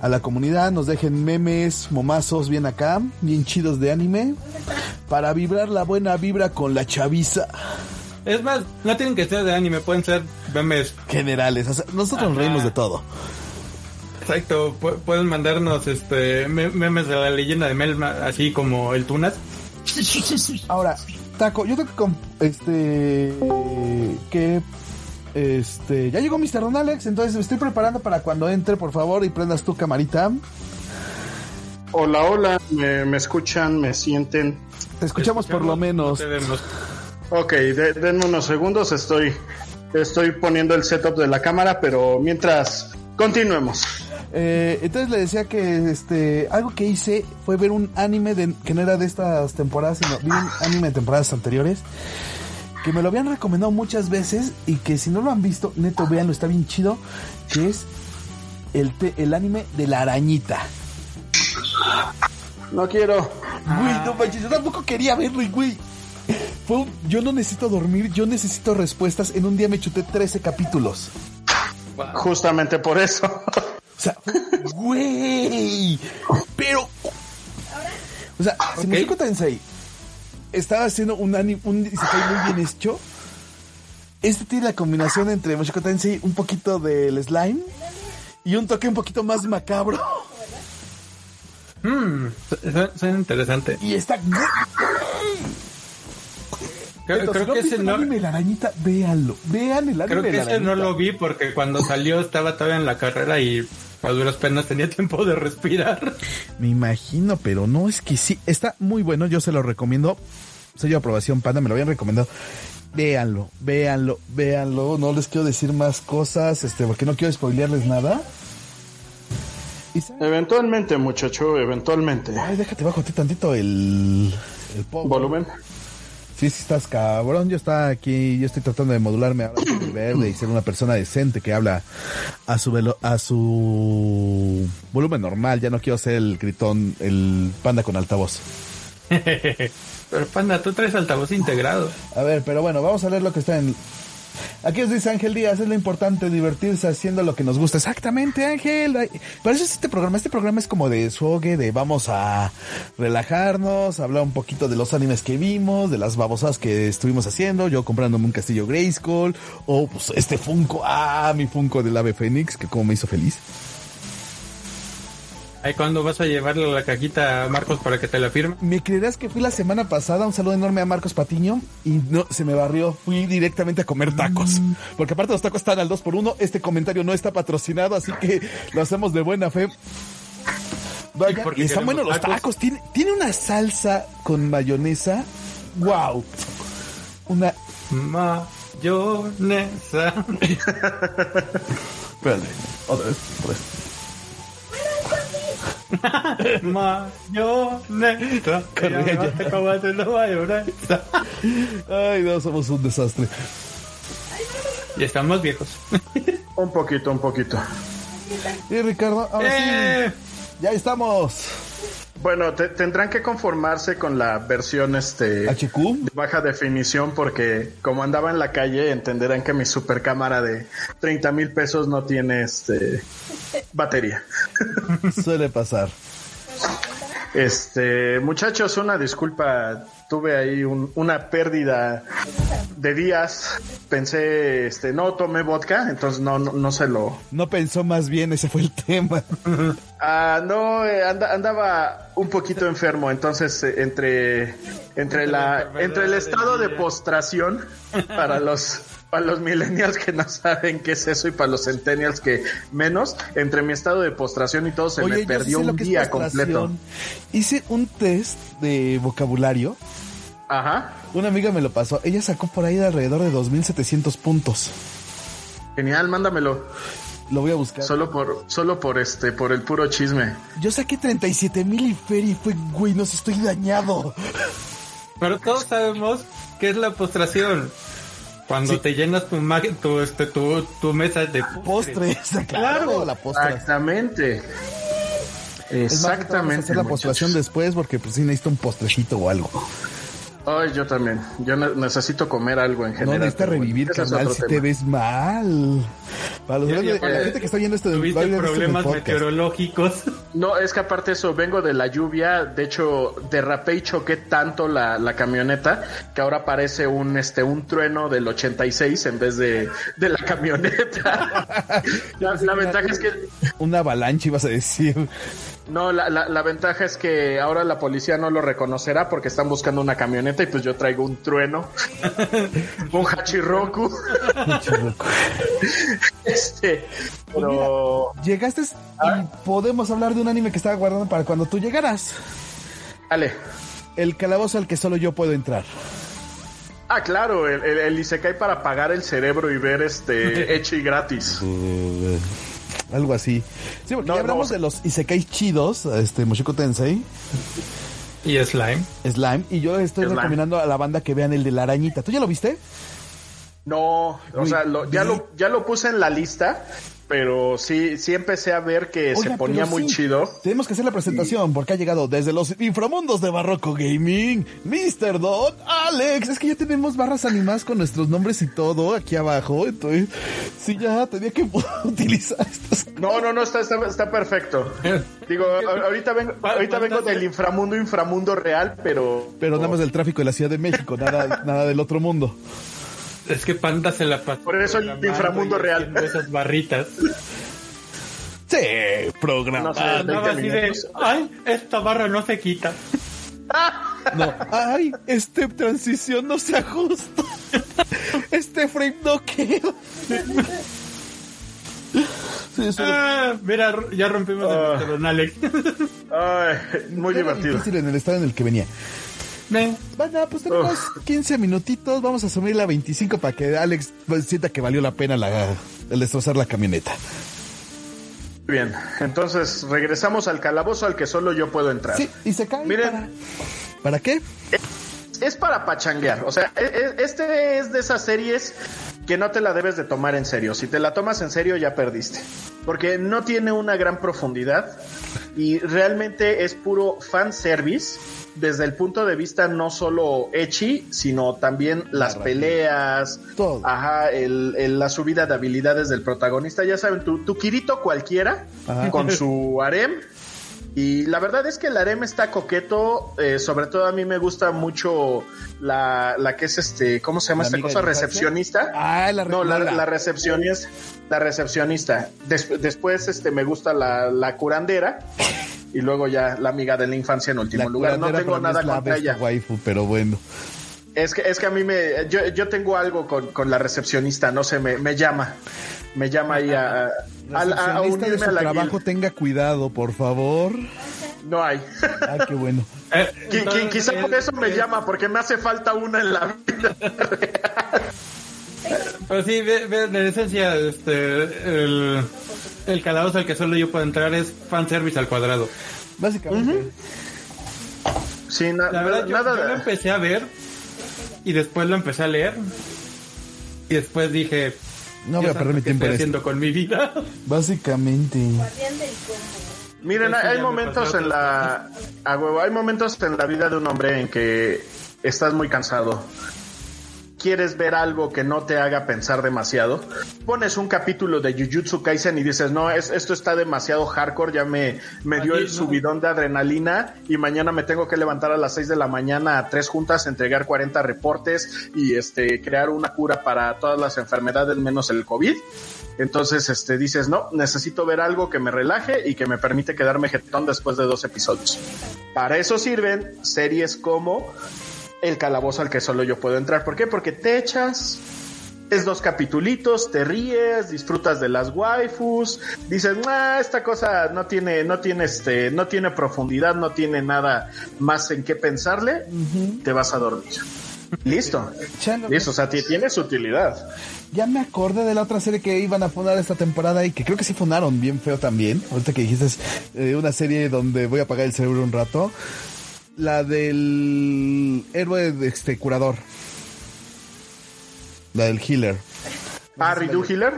a la comunidad. Nos dejen memes, momazos bien acá, bien chidos de anime, para vibrar la buena vibra con la chaviza. Es más, no tienen que ser de anime, pueden ser memes. Generales, o sea, nosotros nos Ajá. reímos de todo. Exacto, pu- pueden mandarnos este me- memes de la leyenda de Melma, así como el Tunas. Ahora, Taco, yo tengo que com- este que este ya llegó Mr. Don Alex, entonces me estoy preparando para cuando entre, por favor, y prendas tu camarita. Hola, hola, me, me escuchan, me sienten. Te escuchamos por lo menos. Te vemos. Ok, de- denme unos segundos, estoy, estoy poniendo el setup de la cámara, pero mientras continuemos. Eh, entonces le decía que este algo que hice fue ver un anime de, que no era de estas temporadas, sino vi un anime de temporadas anteriores que me lo habían recomendado muchas veces y que si no lo han visto, neto véanlo, está bien chido, que es el, te- el anime de la arañita. No quiero. Güey, no manches, yo tampoco quería verlo, y, güey. Fue un- yo no necesito dormir, yo necesito respuestas. En un día me chuté 13 capítulos. Justamente por eso. O sea, güey. Pero. O sea, si Mushoku Tensei estaba haciendo un anime, un isekai muy bien hecho. Este tiene la combinación entre Mushoku Tensei, un poquito del slime y un toque un poquito más macabro. Su- suena interesante. Y está. Creo, Entonces, creo ¿no que ese el no, anime la arañita? Véanlo. Vean el anime creo que ese no lo vi porque cuando salió estaba todavía en la carrera y a duras penas tenía tiempo de respirar. Me imagino, pero no es que sí. Está muy bueno, yo se lo recomiendo. Sello de aprobación, Panda, me lo habían recomendado. Véanlo, véanlo, véanlo. No les quiero decir más cosas, este, porque no quiero spoilearles nada. Y Eventualmente, muchacho, eventualmente. Ay, déjate bajo ti tantito el, el. Volumen. Sí, sí estás cabrón. Yo está aquí, yo estoy tratando de modularme ahora el verde y ser una persona decente que habla a su velo, a su volumen normal. Ya no quiero ser el gritón, el panda con altavoz. Pero panda, tú traes altavoz integrado. A ver, pero bueno, vamos a leer lo que está en. Aquí os dice Ángel Díaz, es lo importante divertirse haciendo lo que nos gusta. Exactamente, Ángel. Para eso es este programa. Este programa es como de suogue, de vamos a relajarnos, hablar un poquito de los animes que vimos, de las babosadas que estuvimos haciendo, yo comprándome un castillo Grayskull, o pues este Funko, ah, mi Funko del ave Fénix, que como me hizo feliz. Ahí cuando vas a llevarle la cajita a Marcos para que te la firme. ¿Me creerás que fui la semana pasada? Un saludo enorme a Marcos Patiño y no se me barrió. Fui directamente a comer tacos. Porque aparte los tacos están al 2 por 1 Este comentario no está patrocinado, así que lo hacemos de buena fe. Vaya, y están buenos los tacos. tacos. Tiene, tiene una salsa con mayonesa. ¡Wow! Una. Mayonesa. Espérate, otra vez, otra vez. Mayonesa. La mayonesa. Ay, no, somos un desastre. Y estamos viejos. Un poquito, un poquito. Y Ricardo, ahora ¡Eh! sí. Ya estamos. Bueno, te- tendrán que conformarse con la versión este HQ. de baja definición porque como andaba en la calle entenderán que mi super cámara de 30 mil pesos no tiene este batería. Suele pasar. Este, muchachos, una disculpa. Tuve ahí un- una pérdida de días. Pensé, este, no tomé vodka, entonces no, no, no se lo. No pensó más bien, ese fue el tema. Ah, no, eh, anda- andaba un poquito enfermo, entonces eh, entre entre la entre el estado de postración para los para los millennials que no saben qué es eso y para los centennials que menos, entre mi estado de postración y todo se me sí perdió un día completo. Hice un test de vocabulario. Ajá. Una amiga me lo pasó. Ella sacó por ahí de alrededor de 2700 puntos. Genial, mándamelo. Lo voy a buscar. Solo por solo por este por el puro chisme. Yo saqué 37 mil y Fer y fue, güey, no sé, estoy dañado. Pero todos sabemos qué es la postración. Cuando te llenas tu, tu, este, tu, tu mesa de Postres, claro, Claro. la postre. Exactamente. Es más, vamos a Exactamente. hacer la postulación después porque pues sí necesito un postrecito o algo. Ay, yo también. Yo ne- necesito comer algo en No general. necesita pero bueno, revivir, carnal, si te ves mal. Para, los Ya- grandes- ya- para la gente que está viendo este Tuviste esto en el problemas meteorológicos. No, es que aparte eso, vengo de la lluvia, de hecho derrapé y choqué tanto la, la camioneta que ahora parece un este un trueno del 86 en vez de, de la camioneta. la, la ventaja es que Una avalancha ibas a decir. No, la, la, la ventaja es que ahora la policía no lo reconocerá porque están buscando una camioneta y pues yo traigo un trueno, un hachiroku, este, pero Llegaste y podemos hablar de un anime que estaba guardando para cuando tú llegaras. dale. El calabozo al que solo yo puedo entrar. Ah, claro, el, el, el Isekai para apagar el cerebro y ver este Echi gratis. Algo así. Sí, porque No, ya hablamos no, de los isekais chidos, este Mushiko Tensei, Y Slime. Slime, y yo estoy Slime. recomendando a la banda que vean el de la arañita. ¿Tú ya lo viste? No, o Uy, sea, lo- ya, lo, ya lo puse en la lista, pero sí, sí empecé a ver que se ponía muy sí, chido. Tenemos que hacer la presentación porque ha llegado desde los inframundos de Barroco Gaming, Mr. Don Alex. Es que ya tenemos barras animadas con nuestros nombres y todo aquí abajo. Entonces, sí, ya tenía que utilizar estas. No, no, no, está, está, está perfecto. Digo, ahorita vengo, ahorita vengo del inframundo, inframundo real, pero... Pero nada más del tráfico de la Ciudad de México, nada, nada del otro mundo. Es que Panda se la pasó. Por eso el inframundo real. esas barritas. Sí, programa. No 20 así de, ay, esta barra no se quita. No, ay, este transición no se ajusta. Este frame no queda. Sí, Ah, mira, ya rompimos Ah. el don Alex. Ay, muy era divertido. difícil en el estado en el que venía. Ven. Bueno, pues tenemos 15 minutitos. Vamos a subir la 25 para que Alex sienta que valió la pena la, el destrozar la camioneta. Bien, entonces regresamos al calabozo al que solo yo puedo entrar. Sí, y se cae. Miren. ¿Para, ¿para qué? es para pachanguear. O sea, e- e- este es de esas series que no te la debes de tomar en serio. Si te la tomas en serio, ya perdiste. Porque no tiene una gran profundidad y realmente es puro fan service desde el punto de vista no solo echi, sino también las peleas, Todo. ajá, el, el- la subida de habilidades del protagonista. Ya saben, tu, tu Kirito cualquiera Ajá. con su harem y la verdad es que el harem está coqueto, eh, sobre todo a mí me gusta mucho la, la que es este, ¿cómo se llama ¿La esta cosa? Recepcionista. Ah, la No, la, la- la recepcionista, la recepcionista. Des- después este me gusta la, la curandera y luego ya la amiga de la infancia en último la lugar. No tengo nada es la contra ella. waifu, pero bueno. Es que, es que a mí me, yo, yo tengo algo con, con la recepcionista, no sé, me, me llama, me llama ahí a, a, a- a de su a la trabajo, tenga cuidado, por favor. No hay. Ay, qué bueno. Eh, entonces, quizá por eso me llama, porque me hace falta una en la vida. Pero sí, ve- ve, en esencia, este, el, el calabozo al que solo yo puedo entrar es fanservice al cuadrado. Básicamente. Sí, na- La verdad, yo, nada. yo lo empecé a ver y después lo empecé a leer y después dije, No voy a "Dios perder mi santo, ¿qué tiempo estoy haciendo con mi vida? Básicamente. Miren, hay, momentos en la. A huevo, hay momentos en la vida de un hombre en que estás muy cansado. Quieres ver algo que no te haga pensar demasiado, pones un capítulo de Jujutsu Kaisen y dices, no, es, esto está demasiado hardcore, ya me, me dio el subidón de adrenalina y mañana me tengo que levantar a las 6 de la mañana a tres juntas, entregar 40 reportes y este, crear una cura para todas las enfermedades menos el COVID. Entonces, este, dices, no, necesito ver algo que me relaje y que me permite quedarme jetón después de dos episodios. Para eso sirven series como El Calabozo al que solo yo puedo entrar. ¿Por qué? Porque te echas, es dos capitulitos, te ríes, disfrutas de las waifus, dices, ah, esta cosa no tiene, no tiene este, no tiene profundidad, no tiene nada más en qué pensarle, te vas a dormir. Listo. Chalo. Listo, o sea, ti- tiene su utilidad. Ya me acordé de la otra serie que iban a fundar esta temporada y que creo que sí fundaron bien feo también. Ahorita que dijiste eh, una serie donde voy a apagar el cerebro un rato. La del héroe de este curador. La del healer. Ah, Redo Healer.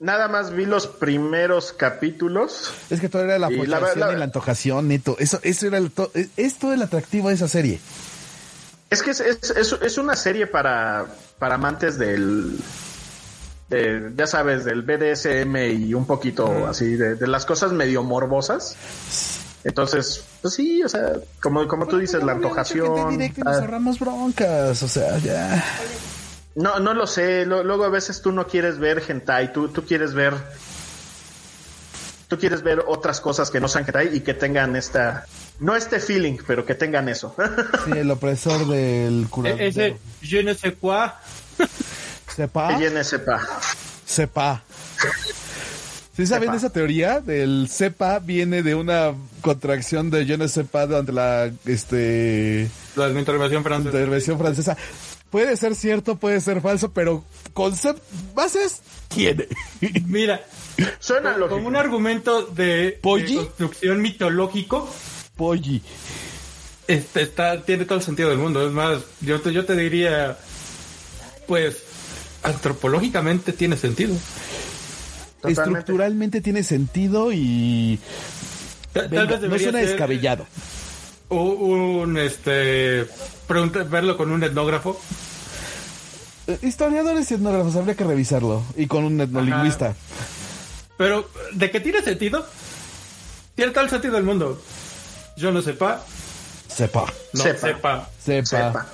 Nada más vi los primeros capítulos. Es que todo era la Y la- la- y la antojación, neto. Eso, eso era el to- es todo el atractivo de esa serie. Es que es, es, es- es una serie para, para amantes del, de- ya sabes, del BDSM y un poquito así, de, de las cosas medio morbosas. Entonces, pues sí, o sea, como, como tú dices, la antojación. Directo y nos ah, ahorramos broncas, o sea, ya. no, no lo sé. lo- luego a veces tú no quieres ver hentai, tú, tú quieres ver. Tú quieres ver otras cosas que no sean hentai y que tengan esta. No este feeling, pero que tengan eso. Sí, el opresor del curador. E- Ese je ne sais quoi. Sepa. que llene sepa. Sepa. ¿Sí saben esa teoría? Del sepa viene de una contracción de yo no sepa durante la este La intervención francesa. intervención francesa. Puede ser cierto, puede ser falso, pero concept bases tiene. Mira, Suena como lógico. un argumento de, de construcción mitológico, Polly. este, está, tiene todo el sentido del mundo. Es más, yo te, yo te diría, pues, antropológicamente tiene sentido. Totalmente. Estructuralmente tiene sentido y Tal, tal vez no suena ser descabellado. Un, este, pregunta- verlo con un etnógrafo. Eh, Historiadores y etnógrafos, habría que revisarlo. Y con un etnolingüista. Pero, ¿de qué tiene sentido? Tiene todo el sentido del mundo. Yo no sepa, Sepa. no Sepa. sepa. Sepa. Sepa.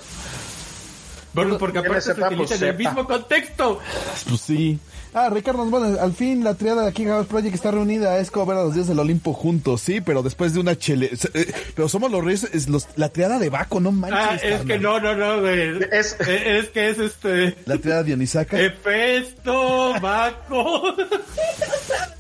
Bueno, porque ¿Quién aparte se Pues utiliza en el sepa. mismo contexto. Pues sí. Ah, Ricardo, bueno, al fin la triada de aquí House Project está reunida. Es como ver a los dioses del Olimpo juntos, sí, pero después de una chele. eh, Pero somos los reyes, es los- la triada de Baco, no manches. Ah, es carnal. que no, no, no, güey. Es- Es, que es este. La triada Dionisiaca. Hefesto, Baco.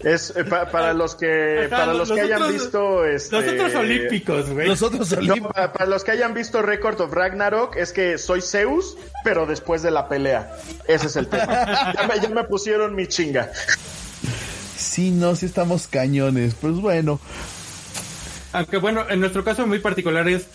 Es eh, pa- para los que Ajá, para los, que hayan visto este Los otros olímpicos, güey. los otros No, olímpicos. para, para los que hayan visto Record of Ragnarok es que soy Zeus, pero después de la pelea. Ese es el tema. Ya me, ya me pusieron mi chinga. Sí, no, sí estamos cañones. Pues bueno. Aunque bueno, en nuestro caso muy particular es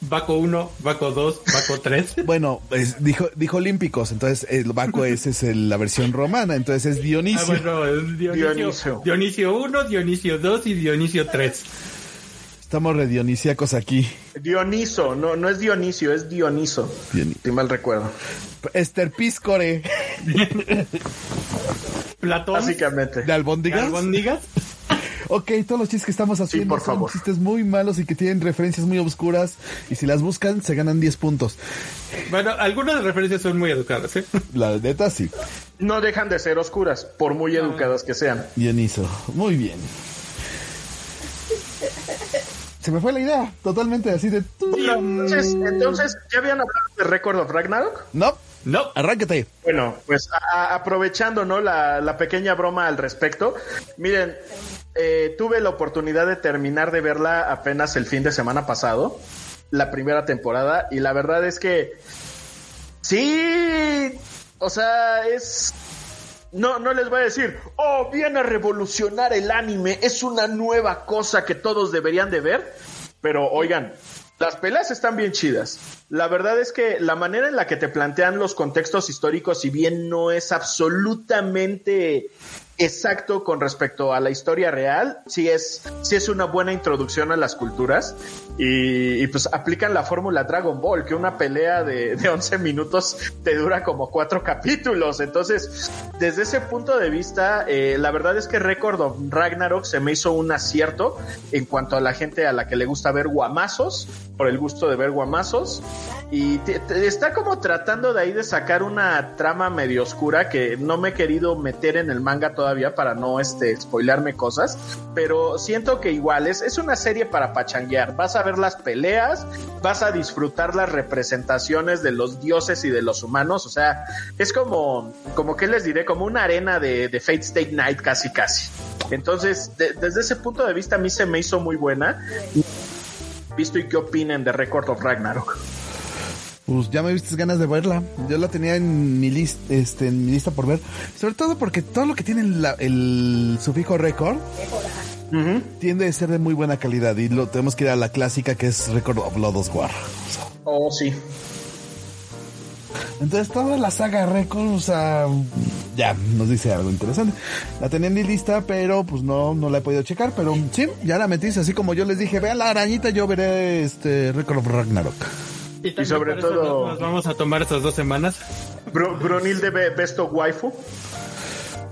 Baco 1, Baco 2, Baco 3. Bueno, pues, dijo, dijo olímpicos, entonces el Baco ese es el- la versión romana, entonces es Dionisio. Ah, bueno, es Dionisio, Dionisio. Dionisio 1, Dionisio 2 y Dionisio 3. Estamos redionisíacos aquí. Dioniso, no, no es Dionisio, es Dioniso. Dioni- Si mal recuerdo. Esther Piscore Platón. Básicamente. de albóndigas. Albóndigas. Ok, todos los chistes que estamos haciendo por son favor. chistes muy malos y que tienen referencias muy oscuras y si las buscan se ganan 10 puntos. Bueno, algunas referencias son muy educadas, ¿eh? La neta sí. No dejan de ser oscuras, por muy educadas que sean. Dioniso, muy bien. Se me fue la idea, totalmente así de... Entonces, entonces, ¿ya habían hablado de Record of Ragnarok? No, No. arráncate. Bueno, pues a- a- aprovechando ¿no? la, la pequeña broma al respecto, miren, eh, tuve la oportunidad de terminar de verla apenas el fin de semana pasado, la primera temporada, y la verdad es que sí, o sea, es... No, no les voy a decir, oh, viene a revolucionar el anime, es una nueva cosa que todos deberían de ver, pero oigan, las peleas están bien chidas. La verdad es que la manera en la que te plantean los contextos históricos, si bien no es absolutamente exacto con respecto a la historia real. Sí es, sí es una buena introducción a las culturas y, pues aplican la fórmula Dragon Ball, que una pelea de, de 11 minutos te dura como cuatro capítulos. Entonces, desde ese punto de vista, eh, la verdad es que Record of Ragnarok se me hizo un acierto en cuanto a la gente a la que le gusta ver guamazos, por el gusto de ver guamazos. Y está como tratando de ahí de sacar una trama medio oscura que no me he querido meter en el manga todavía para no este spoilarme cosas, pero siento que igual es, es una serie para pachanguear. Vas a ver las peleas, vas a disfrutar las representaciones de los dioses y de los humanos, o sea, es como, como que les diré, como una arena de, de Fate State Night casi casi. Entonces, de- desde ese punto de vista a mí se me hizo muy buena. Visto y qué opinen de Record of Ragnarok. Pues ya me viste ganas de verla. Yo la tenía en mi lista, este, en mi lista por ver. Sobre todo porque todo lo que tiene la- el sufijo récord tiende a ser de muy buena calidad y lo tenemos que ir a la clásica que es Record of Lodos War. Oh, sí. Entonces toda la saga Record, o sea, ya nos dice algo interesante. La tenía en mi lista, pero pues no, no la he podido checar, pero sí, ya la metiste, así como yo les dije, vean la arañita, yo veré este Record of Ragnarok. También sobre todo- nos- vamos a tomar estas dos semanas. Bru- Brunilde Be- Besto Waifu.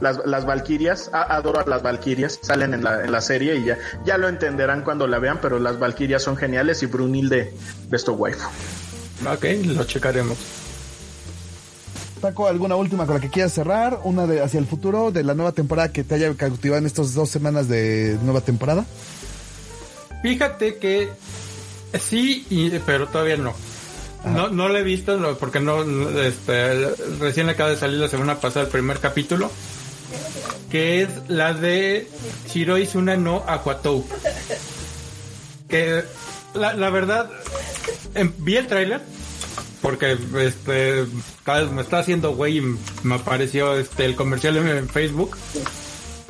Las, las Valquirias, adoro a las Valquirias, salen en la, en la serie y ya, ya lo entenderán cuando la vean, pero las Valquirias son geniales y Brunilde Besto Waifu. Ok, lo checaremos. Taco, ¿alguna última con la que quieras cerrar? Una de hacia el futuro de la nueva temporada que te haya cautivado en estas dos semanas de nueva temporada. Fíjate que sí, y- pero todavía no. No, no lo he visto porque no, este, recién acaba de salir la semana pasada el primer capítulo, que es la de Shiroi Suna no Aquatou. Que la, verdad, em, vi el tráiler porque este cada vez me está haciendo güey y me apareció este el comercial en, Facebook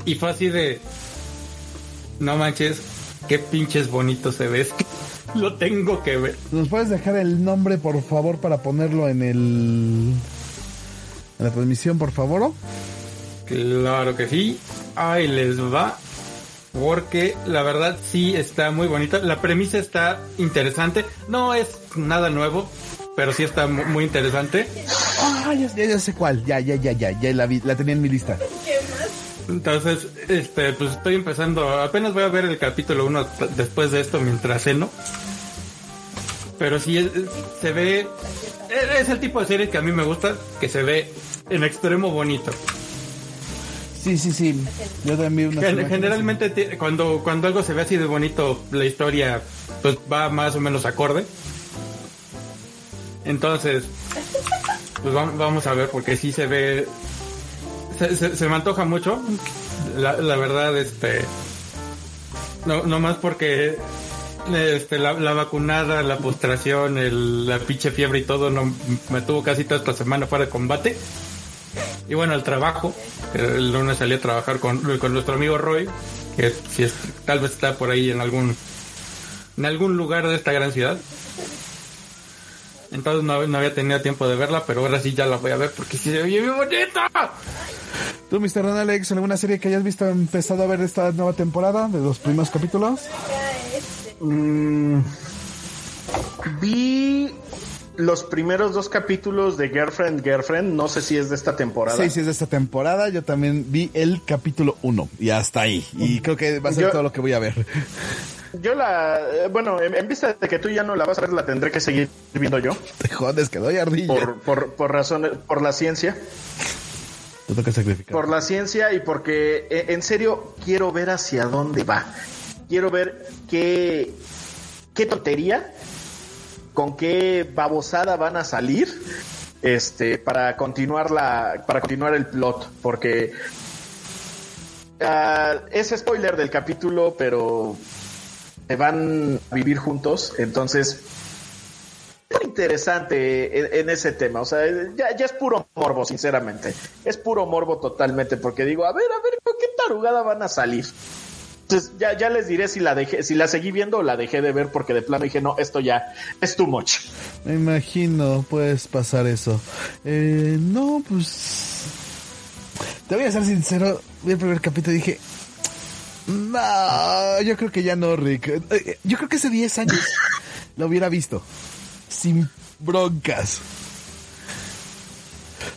y fue así de no manches qué pinches bonito se ve es que lo tengo que ver ¿Nos puedes dejar el nombre, por favor, para ponerlo en el... En la transmisión, por favor? claro que sí ahí les va porque la verdad sí está muy bonita la premisa está interesante no es nada nuevo pero sí está mu- muy interesante Ah, ya, ya, ya sé cuál. Ya, ya, ya, ya, ya la vi, la tenía en mi lista. Entonces, este, pues estoy empezando, apenas voy a ver el capítulo 1 después de esto mientras ceno. Pero sí, es- se ve, es el tipo de serie que a mí me gusta, que se ve en extremo bonito. Sí, sí, sí. Yo también unas Gen-. Generalmente ti- cuando, cuando algo se ve así de bonito, la historia pues va más o menos acorde. Entonces, pues vam- vamos a ver porque sí se ve, se, me antoja mucho. La, verdad, este, no, no más porque este, la, vacunada, la postración, el- la pinche fiebre y todo, no, me tuvo casi toda esta semana fuera de combate. Y bueno, el trabajo, el lunes salí a trabajar con, con nuestro amigo Roy, que si tal vez está por ahí en algún, en algún lugar de esta gran ciudad. Entonces no, había tenido tiempo de verla, pero ahora sí ya la voy a ver porque sí se ve bien bonita. ¿Tú, Mr. Ron Alex, alguna serie que hayas visto empezado a ver esta nueva temporada de los primeros capítulos? Mm, vi los primeros dos capítulos de Girlfriend, Girlfriend. No sé si es de esta temporada. Sí, sí, es de esta temporada. Yo también vi el capítulo 1 y hasta ahí. Y creo que va a ser Yo- todo lo que voy a ver. Yo la, eh, bueno, en, en vista de que tú ya no la vas a ver, la tendré que seguir viendo yo Te jodes, que doy ardilla. por, por, por razones, por la ciencia, Por la ciencia y porque eh, en serio quiero ver hacia dónde va. Quiero ver qué, qué tontería, con qué babosada van a salir, este, para continuar la, para continuar el plot, porque ah, es spoiler del capítulo, pero se van a vivir juntos, entonces es interesante en, en ese tema, o sea, ya, ya es puro morbo, sinceramente, es puro morbo totalmente, porque digo, a ver, a ver, ¿con qué tarugada van a salir? Entonces ya, ya les diré si la dejé, si la seguí viendo o la dejé de ver, porque de plano dije, no, esto ya es too much. Me imagino, puedes pasar eso. Eh, no, pues... Te voy a ser sincero, vi el primer capítulo y dije, no, yo creo que ya no, Rick. Eh, eh, Yo creo que hace 10 años lo hubiera visto. Sin broncas.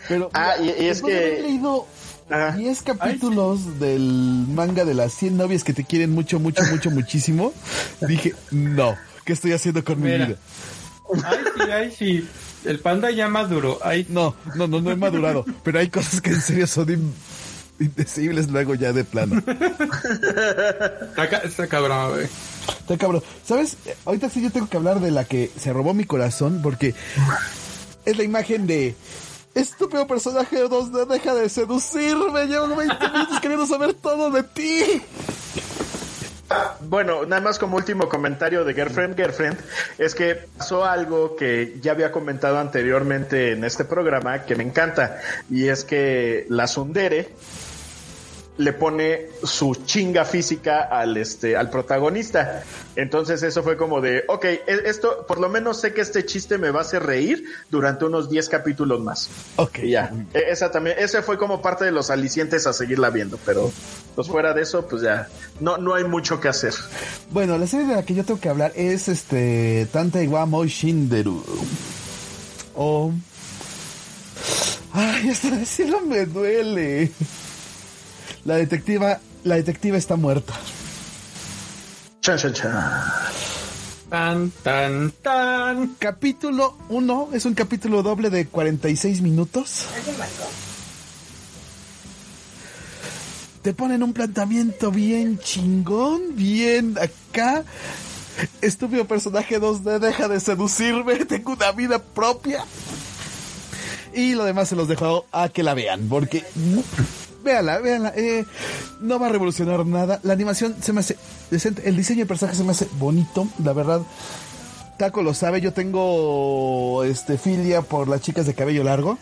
Pero Ah, y- y es que- haber leído Ajá. 10 capítulos del manga de las 100 novias que te quieren mucho, mucho, mucho, muchísimo, dije, no, ¿qué estoy haciendo con mi vida? Ay, sí, ay, sí. El panda ya maduro. Ay, No, no, no, no he madurado, pero hay cosas que en serio son in- indecibles luego ya de plano. está, ca- está cabrón, güey. Está cabrón. ¿Sabes? Ahorita sí yo tengo que hablar de la que se robó mi corazón porque es la imagen de estúpido personaje 2D, deja de seducirme, llevo 20 minutos queriendo saber todo de ti. Bueno, nada más como último comentario de Girlfriend, Girlfriend, es que pasó algo que ya había comentado anteriormente en este programa que me encanta, y es que la Sundere le pone su chinga física al este al protagonista. Entonces eso fue como de, ok, e- esto por lo menos sé que este chiste me va a hacer reír durante unos 10 capítulos más. Ok. Y ya, E- esa también, ese fue como parte de los alicientes a seguirla viendo, pero pues fuera de eso, pues ya, no, no hay mucho que hacer. Bueno, la serie de la que yo tengo que hablar es este Tante wa Moi Shinderu. O Ay, hasta decirlo me duele. La detectiva, la detectiva está muerta. Chan, chan, chan. Tan, tan, tan. Capítulo 1 es un capítulo doble de 46 minutos. Te ponen un planteamiento bien chingón, bien acá. Estúpido personaje 2D, deja de seducirme, tengo una vida propia. Y lo demás se los dejo a que la vean, porque véanla, véanla. eh, no va a revolucionar nada. La animación se me hace decente. El diseño de personaje se me hace bonito, la verdad. Taco lo sabe, yo tengo este filia por las chicas de cabello largo.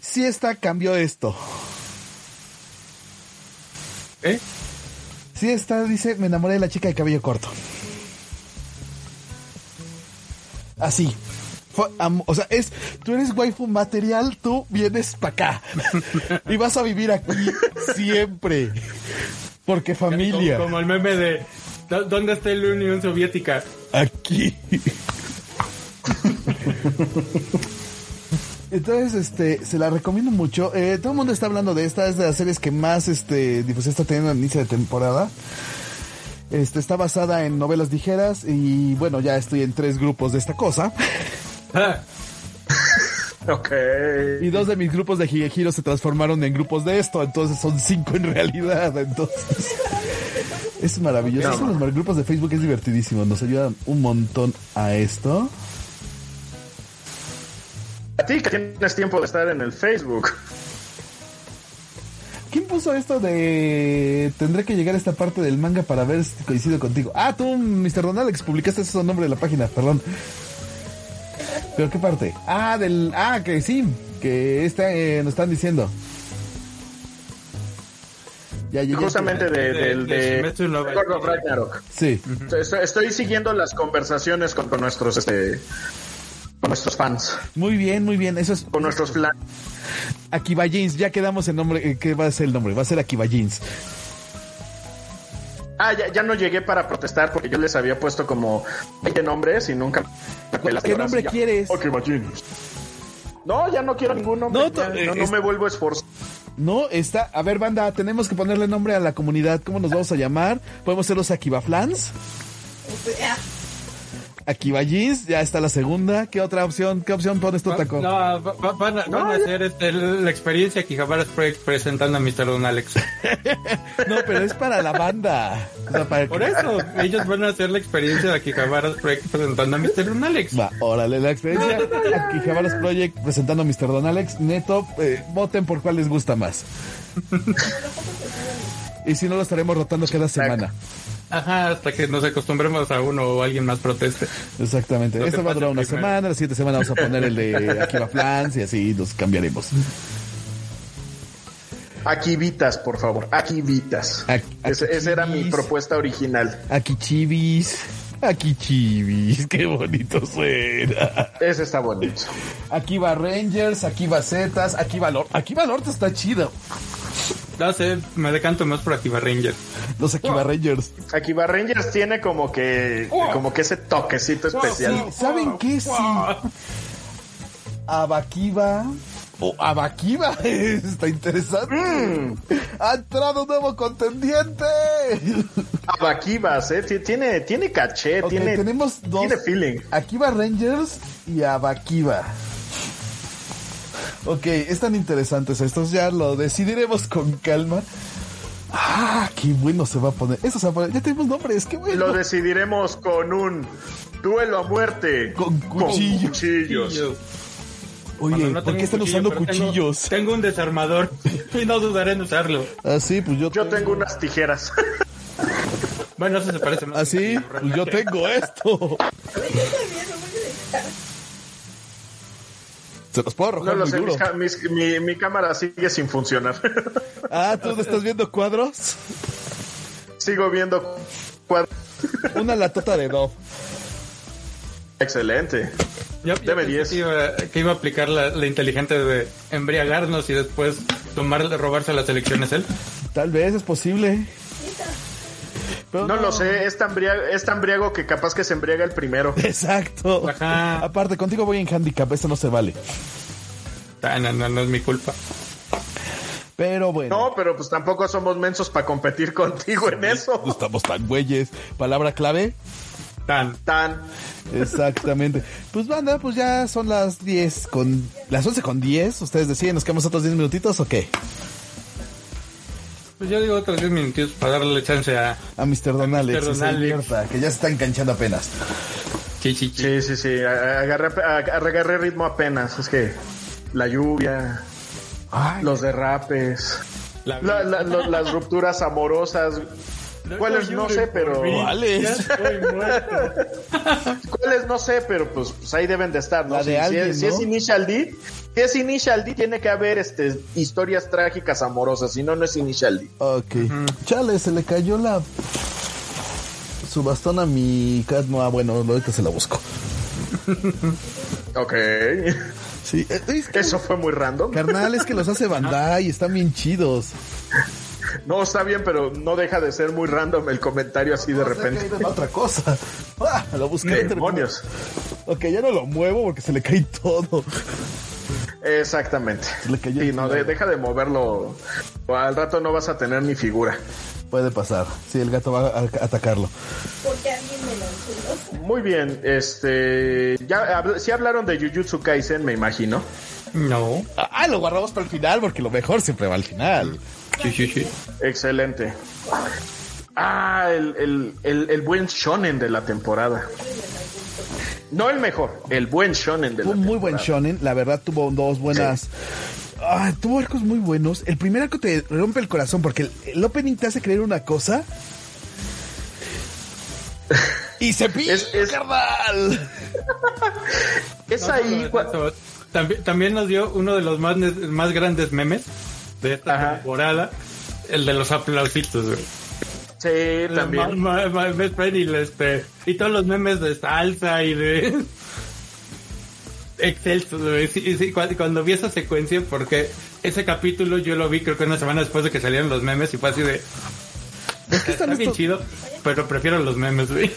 Si esta cambió esto. ¿Eh? Si esta dice, me enamoré de la chica de cabello corto. Así. O sea, es, tú eres waifu material, tú vienes para acá. y vas a vivir aquí siempre. Porque familia. Como, como el meme de "¿Dó- ¿Dónde está la Unión Soviética? aquí. Entonces, este, se la recomiendo mucho. Eh, todo el mundo está hablando de esta, es de las series que más, este, difusión está teniendo al inicio de temporada. Este, está basada en novelas ligeras y bueno, ya estoy en tres grupos de esta cosa. Ok. Y dos de mis grupos de Higehiro se transformaron en grupos de esto, entonces son cinco en realidad, entonces... Es maravilloso. Eso de los grupos de Facebook es divertidísimo, nos ayudan un montón a esto. A ti que tienes tiempo de estar en el Facebook. ¿Quién puso esto de tendré que llegar a esta parte del manga para ver si coincido contigo? Ah, tú, Mr. Don Alex, publicaste ese nombre de la página, perdón. ¿Pero qué parte? Ah, del... Ah, que sí, que está, eh, nos están diciendo. Ya, ya, ya. Justamente de, de- del de de, of Ragnarok. Sí. Estoy, estoy siguiendo las conversaciones con, con nuestros este con nuestros fans, Muy bien, muy bien. Eso es con nuestros flan. Akiba Jeans. Ya quedamos en nombre. eh, ¿Qué va a ser el nombre? Va a ser Akiba Jeans. Ah, ya, ya no llegué para protestar porque yo les había puesto como 20 nombres y nunca me. ¿Qué nombre ya. quieres? No, ya no quiero ningún nombre. No, ya, eh, no, no es- me vuelvo a esforzar. No, está. A ver, banda, tenemos que ponerle nombre a la comunidad. ¿Cómo nos vamos a llamar? ¿Podemos ser los Akiba Akiba Jeans, ya está la segunda. ¿Qué otra opción? ¿Qué opción pones tú, Taco? No, va- va- van, a, van a hacer este, la experiencia Kijabaras Project presentando a Mr. Don Alex. No, pero es para la banda. O sea, para Por que- eso, ellos van a hacer la experiencia de Kijabaras Project presentando a Mr. Don Alex. Va, órale, la experiencia. Aquí Javaras Project presentando a Mr. Don Alex. Neto, eh, voten por cuál les gusta más. y si no, lo estaremos rotando cada semana. Ajá, hasta que nos acostumbremos a uno o alguien más proteste. Exactamente. Esta va a durar una primero. semana. La siguiente semana vamos a poner el de Akiva Flans y así nos cambiaremos. Aquí Vitas, por favor. Aquí Vitas. Ac- Ese- esa era mi propuesta original. Aquí Chivis. Aquí chivis, qué bonito suena. Ese está bonito. Aquí va Rangers, aquí va Zetas, aquí va Lord. Aquí va Lord está chido. No sé, me decanto más por Akiba Ranger. Los Akiba Rangers. Akiba Rangers tiene como que, como que ese toquecito especial. Sí, ¿saben qué? Sí. Abakiba. O Abakiba. Está interesante. Mm. Ha entrado un nuevo contendiente. Abakibas, eh. Tiene, tiene caché, tiene, tenemos dos. tiene feeling. Akiba Rangers y Abakiba. Ok, están interesantes estos, ya lo decidiremos con calma. Ah, qué bueno se va a poner. Eso se va a poner. Ya tenemos nombres, qué bueno. Lo decidiremos con un duelo a muerte. Con cuchillo. cuchillos. Oye, no ¿por qué están cuchillo, usando tengo- cuchillos? Tengo, un desarmador y no dudaré en usarlo. Ah, sí, pues yo, Yo tengo unas tijeras. Bueno, eso se parece más. Ah, sí, pues yo tengo esto. Se los puedo No arrojar lo muy sé, duro. mis ca- mis- mi, mi cámara sigue sin funcionar. Ah, ¿tú no estás viendo cuadros? Sigo viendo cuadros. Una latota de Dove. Excelente. Yo, yo Deme pensé 10. Que iba, que iba a aplicar la, la inteligente de embriagarnos y después tomarle, robarse las elecciones él. Tal vez es posible. Pero No lo sé, es tan, briago, es tan briago que capaz que se embriaga el primero. Exacto. Ajá. Aparte, contigo voy en handicap, esto no se vale. Ah, no, no, no es mi culpa. Pero bueno. No, pero pues tampoco somos mensos para competir contigo en eso. No estamos tan güeyes. Palabra clave. Tan. Tan. Exactamente. Pues banda, pues ya son las 10 con... Las 11 con 10. Ustedes deciden, ¿nos quedamos otros 10 minutitos o qué? Pues yo digo otros 10 minutitos para darle chance a A Mr. Don Alex, Don que Alex. ya se está enganchando apenas. Sí, sí, sí. a- Agarré, agarré ritmo apenas. Es que la lluvia, Ay, los derrapes, La- la- la- lo- las rupturas amorosas. ¿Cuáles? No sé, pero. ¿Cuáles? Ya estoy muerto. ¿Cuáles? No sé, pero pues, pues ahí deben de estar, ¿no? La de si, si es, si ¿no? es Initial D, si es Initial D, tiene que haber este, historias trágicas amorosas. Si no, no es Initial D. Ok. Chale, se le cayó la... Su bastón a mi cat. No, ah, bueno, ahorita se la busco. Ok. Sí, eh, es que- Eso fue muy random. Carnal, es que los hace Bandai, están bien chidos. No, está bien, pero no deja de ser muy random el comentario así de repente. Se ha caído en otra cosa. Ah, lo busqué. Demonios. Ok, ya no lo muevo porque se le cae todo. Exactamente. Se le cayó Sí, no, de- deja de moverlo. O Al rato no vas a tener ni figura. Puede pasar. Sí, el gato va a atacarlo. Muy bien, este. Ya habl- sí hablaron de Jujutsu Kaisen, me imagino. No. Ah, lo guardamos para el final porque lo mejor siempre va al final. Sí, sí, sí. Excelente. Ah, el, el, el, el buen shonen de la temporada. No el mejor, el buen shonen de Fue la un muy buen temporada. shonen, la verdad tuvo dos buenas. Ah, tuvo arcos muy buenos. El primer arco te rompe el corazón porque el, el opening te hace creer una cosa. Y se pide, Es- es- carnal. Es No, ahí. no, cua- no, no. También, también nos dio uno de los más, más grandes memes de esta Ajá. temporada, el de los aplausitos, güey. Sí, también. Ma- ma- ma- Best Friend y, la, este, y todos los memes de salsa y de Excelso, güey. Sí, sí, cu- cuando, vi esa secuencia, porque ese capítulo yo lo vi creo que una semana después de que salieron los memes y fue así de... Es que Está están bien estos- chido, pero prefiero los memes, güey.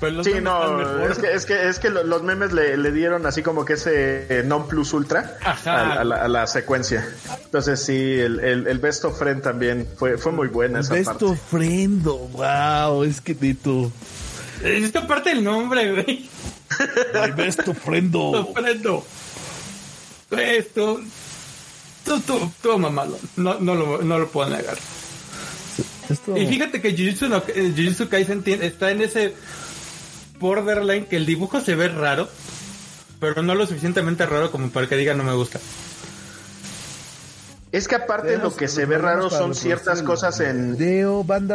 Pero los Sí, memes no, es que, es que, es que lo- los memes le, le dieron así como que ese eh, non plus ultra a, a la, a la secuencia. Entonces sí, el, el, el Best of Friend también fue, fue muy buena esa Best parte. of friend, wow, es que Tito. Es que aparte el nombre, güey. My best of friend. oh. Sorprendo. Esto. Tú, tú, tú, mamalo. No, no, lo, no lo puedo negar. Esto- Y fíjate que Jujutsu, no, eh, Jujutsu Kaisen tiene- está en ese borderline que el dibujo se ve raro, pero no lo suficientemente raro como para que diga no me gusta. Es que aparte lo que se ve raro son ciertas el cosas en,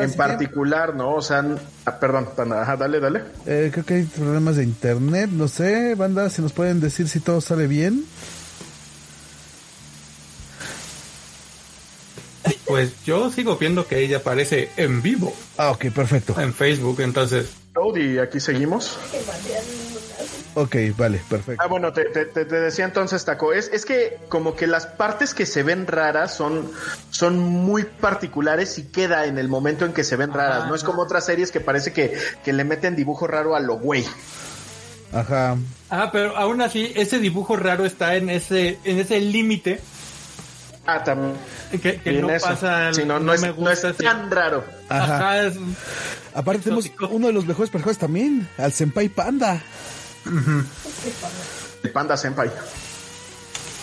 en particular, ¿no? O sea, ah, perdón, panda, ajá, dale, dale. Eh, creo que hay problemas de internet, no sé, banda, si nos pueden decir si todo sale bien. Pues yo sigo viendo que ella aparece en vivo Ah, ok, perfecto. en Facebook, entonces Toad y aquí seguimos. Ok, vale, perfecto. Ah, bueno, te, te- te- te decía entonces, Taco, es, es que como que las partes que se ven raras son, son muy particulares y queda en el momento en que se ven raras. No es como otras series que parece que, que le meten dibujo raro a lo güey. Ajá. Ah, pero aún así, ese dibujo raro está en ese, en ese límite Ah, también. que, que no eso. pasa. Sí, no, no, es, me no es sí. tan raro. Ajá. Ajá, es- Aparte tenemos uno de los mejores personajes también, al Senpai Panda. El Panda Senpai.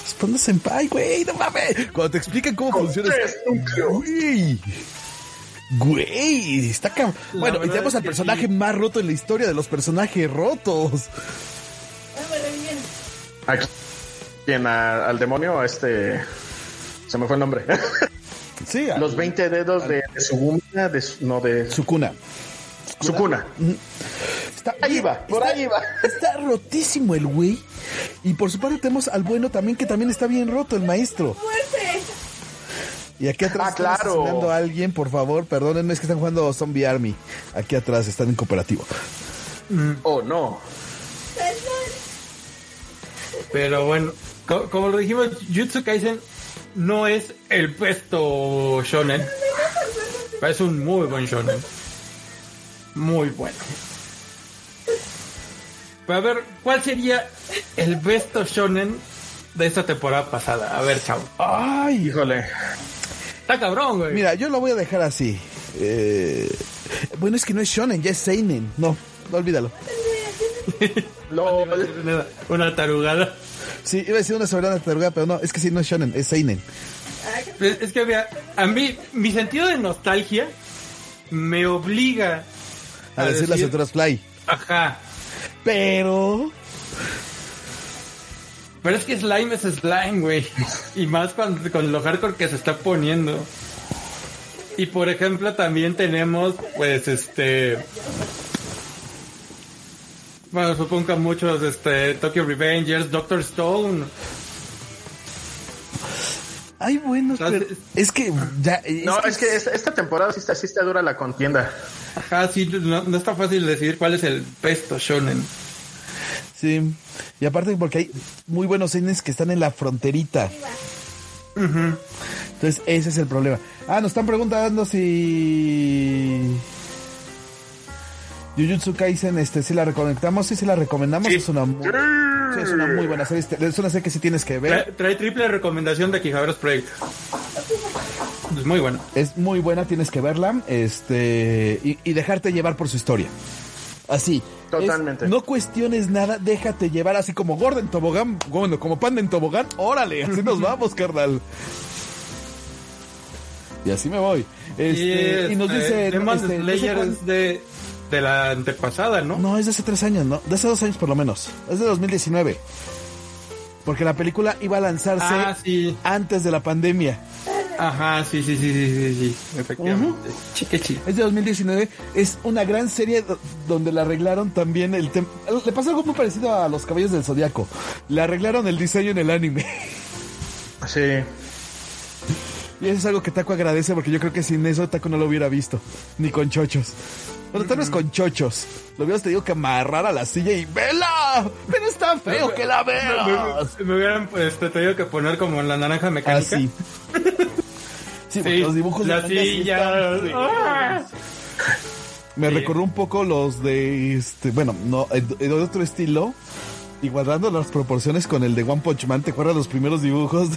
Es Panda Senpai, güey, no mames. Cuando te explican cómo funciona. Güey. Güey, está cabrón. Bueno, y tenemos al personaje sí. más roto en la historia de los personajes rotos. Aquí. Bien, a- al demonio, a este. Se me fue el nombre. Sí, Los 20 dedos de, de Suguna, de, su- no, de Sukuna. Sukuna. Está, Ahí va, por está- ahí va. Está rotísimo el güey. Y por su parte tenemos al bueno también, que también está bien roto, el maestro. Y aquí atrás Ah, están claro. asesinando a alguien, por favor, perdónenme, es que están jugando Zombie Army. Aquí atrás están en cooperativo. Oh, no. Pero bueno, co- como lo dijimos, Jutsu Kaisen no es el puesto shonen. pero Es un muy buen shonen. Muy bueno. Pero a ver, ¿cuál sería el besto shonen de esta temporada pasada? A ver, chavo. Ay, Híjole. Está cabrón, güey. mira, yo lo voy a dejar así. Eh, bueno, es que no es shonen, ya es seinen. No, no olvídalo. Una, una tarugada. Sí, iba a decir una soberana tarugada, pero no, es que sí, no es shonen, es seinen. Es, es que, vea, a mí, mi sentido de nostalgia me obliga A, decir las aventuras Fly. Ajá. Pero... Pero es que slime es slime, güey. Y más con, con lo hardcore que se está poniendo. Y por ejemplo también tenemos, pues, este... Bueno, supongo que muchos, este, Tokyo Revengers, Doctor Stone. Ay, bueno, pero es que ya... Es No, que es que esta, esta temporada sí está, sí está dura la contienda. Ajá, sí, no, no está fácil decidir cuál es el pesto shonen. Sí, y aparte porque hay muy buenos seinen que están en la fronterita. Entonces, ese es el problema. Ah, nos están preguntando si... Jujutsu Kaisen, este, si la recomendamos, sí, sí la recomendamos, Sí. es una muy, sí, es una muy buena serie, este, es una serie que sí tienes que ver, Trae, trae triple recomendación de Quijaberos Project. Es muy bueno. es muy buena, tienes que verla, este, y, y dejarte llevar por su historia. Así. Totalmente. Es- no cuestiones nada, déjate llevar así como gordo en tobogán, bueno, como panda en tobogán, órale, así nos vamos, carnal. Y así me voy. Este, y, nos este, dice... Demon este, no sé Slayer cuán- es de, de la antepasada, ¿no? No, es de hace tres años, ¿no? De hace dos años por lo menos. Es de 2019. Porque la película iba a lanzarse Ah, sí. antes de la pandemia. Ajá, sí, sí, sí, sí, sí, sí. Efectivamente. Chiquechi. Es de 2019. Es una gran serie do- donde le arreglaron también el tema. Le pasó algo muy parecido a Los Caballos del Zodiaco. Le arreglaron el diseño en el anime. Sí. Y eso es algo que Taco agradece porque yo creo que sin eso Taco no lo hubiera visto. Ni con chochos. Bueno, tal vez con chochos. Lo hubieras tenido que amarrar a la silla y ¡vela! Pero está feo que la veas. Me, me hubieran pues, te tenido que poner como en la naranja mecánica. Así. Sí, porque Sí, los dibujos de la sí silla. están. Ah. Me Sí. recordó un poco los de este, bueno, no, de otro estilo. Y guardando las proporciones con el de One Punch Man, ¿te acuerdas los primeros dibujos?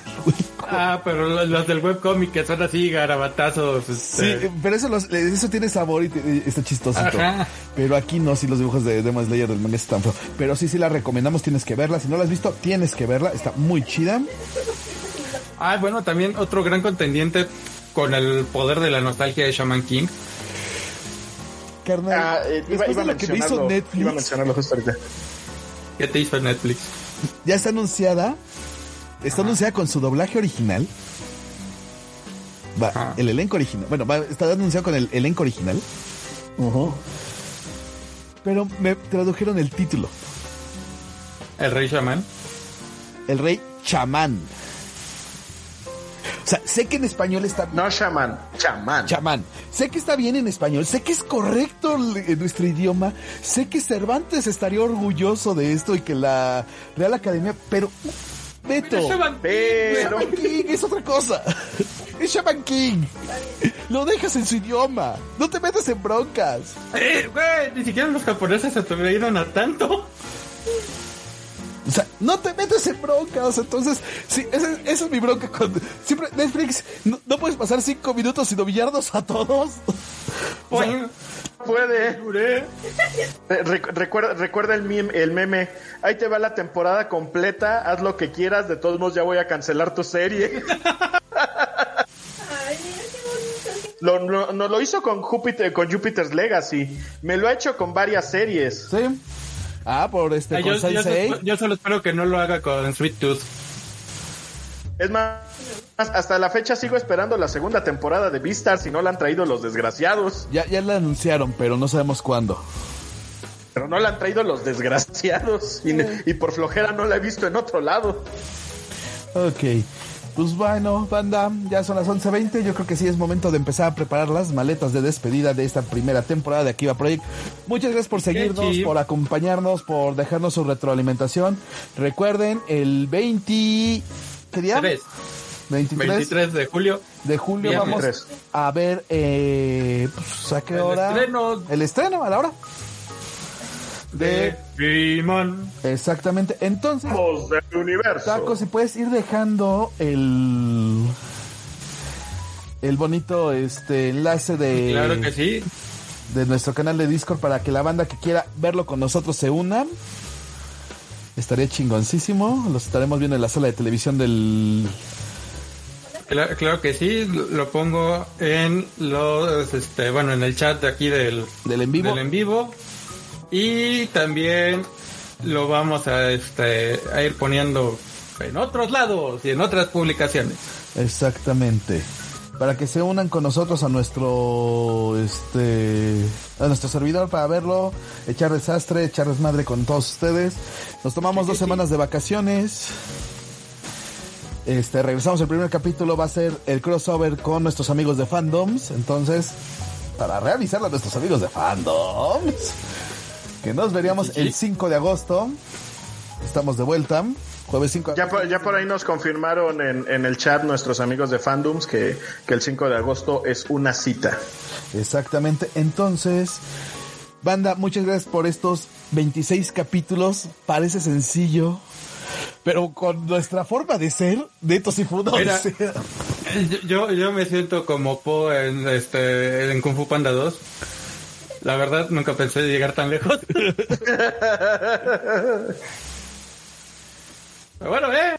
Ah, pero los, los del webcomic que son así garabatazos. Sí, Este, eh, pero eso, los- eso tiene sabor y, te- está chistoso. Ajá. Pero aquí no, si los dibujos de Demon Slayer del manga están feos. Pero sí, sí la recomendamos, tienes que verla. Si no la has visto, tienes que verla. Está muy chida. Ah, bueno, también otro gran contendiente con el poder de la nostalgia de Shaman King. Carnal, Ah, eh, iba, después iba a lo que me hizo. Netflix, Iba a mencionarlo justo ahorita. ¿Qué te hizo Netflix? ya está anunciada. Está anunciada con su doblaje original. Va, Ajá. el elenco original. Bueno, va, está anunciado con el elenco original. Pero me tradujeron el título. El Rey Shaman. El rey chamán. O sea, sé que en español está No, Shaman. Chamán. chamán. Sé que está bien en español, sé que es correcto en nuestro idioma, sé que Cervantes estaría orgulloso de esto y que la Real Academia, pero Beto, Pero Shaman King es otra cosa. Es Shaman King. Lo dejas en su idioma. No te metas en broncas. Eh, güey, ni siquiera los japoneses se atrevieron a tanto. O sea, no te metes en broncas. Entonces, sí, esa, esa es mi bronca con. Siempre, Netflix, no, no puedes pasar cinco minutos sin humillarnos a todos. O sea, Oye, puede. juré. Eh, rec- recuerda, recuerda el, meme, el meme. Ahí te va la temporada completa. Haz lo que quieras. De todos modos, ya voy a cancelar tu serie. Lo, lo- no, lo hizo con Júpiter, con Jupiter's Legacy. Me lo ha hecho con varias series. sí. Ah, por este, Ah, con yo, yo, Sensei. yo solo espero que no lo haga con Sweet Tooth. Es más, hasta la fecha sigo esperando la segunda temporada de Beastars y no la han traído los desgraciados. Ya, ya la anunciaron, pero no sabemos cuándo. Pero no la han traído los desgraciados. Y, y por flojera no la he visto en otro lado. Ok. Pues bueno, banda, ya son las 11.20. Yo creo que sí es momento de empezar a preparar las maletas de despedida de esta primera temporada de Akiva Project. Muchas gracias por seguirnos, por acompañarnos, por dejarnos su retroalimentación. Recuerden, el 20... ¿Qué día? Tres. 23, 23 de julio. de julio Viernes. vamos 23. a ver... Eh, pues, ¿A qué El hora? estreno. El estreno, a la hora. De Digimon. Exactamente. Entonces... Voz del universo. Taco, si puedes ir dejando el el bonito este enlace de Claro que sí. de nuestro canal de Discord para que la banda que quiera verlo con nosotros se una. Estaría chingoncísimo. Los estaremos viendo en la sala de televisión del Claro, claro que sí. Lo pongo en los, este, bueno, en el chat de aquí del, del en vivo. del en vivo. Y también lo vamos a, este, a ir poniendo en otros lados y en otras publicaciones. Exactamente. Para que se unan con nosotros a nuestro este a nuestro servidor para verlo, echar desastre, echar desmadre con todos ustedes. Nos tomamos dos semanas de vacaciones. Este, regresamos el primer capítulo, va a ser el crossover con nuestros amigos de fandoms. Entonces, para reavisarle a nuestros amigos de fandoms, que nos veríamos el 5 de agosto. Estamos de vuelta, jueves 5 de Ya agosto. por, ya por ahí nos confirmaron en, en el chat nuestros amigos de Fandoms que, que el 5 de agosto es una cita. Exactamente. Entonces, banda, muchas gracias por estos 26 capítulos. Parece sencillo. Pero con nuestra forma de ser, fue una Mira. yo, yo me siento como Po en, este, en Kung Fu Panda 2. La verdad, nunca pensé llegar tan lejos. Pero bueno, eh.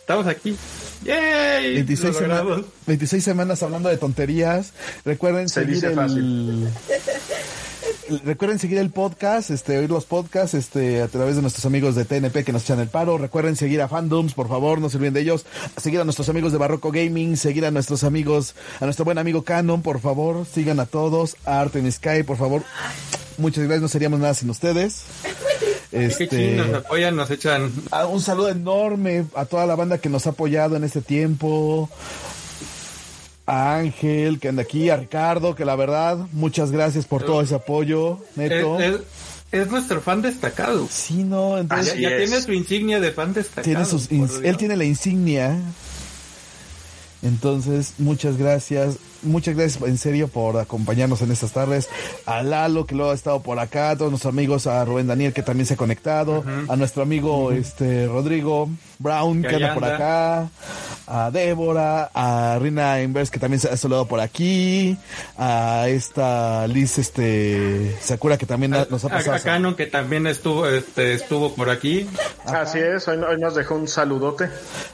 Estamos aquí. ¡Yay! 26, Lo sema- logramos. 26 semanas hablando de tonterías. Recuerden Se seguir dice el... fácil. Recuerden seguir el podcast, este, oír los podcasts, este, a través de nuestros amigos de TNP que nos echan el paro. Recuerden seguir a Fandoms, por favor, no se olviden de ellos. Seguir a nuestros amigos de Barroco Gaming, seguir a nuestros amigos, a nuestro buen amigo Canon, por favor, sigan a todos. A Art en Sky, por favor. Muchas gracias, no seríamos nada sin ustedes. Este, nos apoyan, nos echan. Ah, un saludo enorme a toda la banda que nos ha apoyado en este tiempo. A Ángel, que anda aquí, a Ricardo, que la verdad, muchas gracias por todo ese apoyo, Es, neto. es- es nuestro fan destacado. Sí, no, entonces Ya, Así ya tiene su insignia de fan destacado. tiene sus él tiene la insignia. Entonces, muchas gracias. Muchas gracias en serio por acompañarnos en estas tardes. A Lalo, que luego ha estado por acá, a todos nuestros amigos, a Rubén Daniel, que también se ha conectado, a nuestro amigo este Rodrigo Brown, Que que anda por acá, a Débora, a Rina Inverse, que también se ha saludado por aquí, a esta Liz este Sakura, que también nos ha A, pasado. a Canon, que también estuvo, este, estuvo por aquí. Así es, hoy, hoy nos dejó un saludote.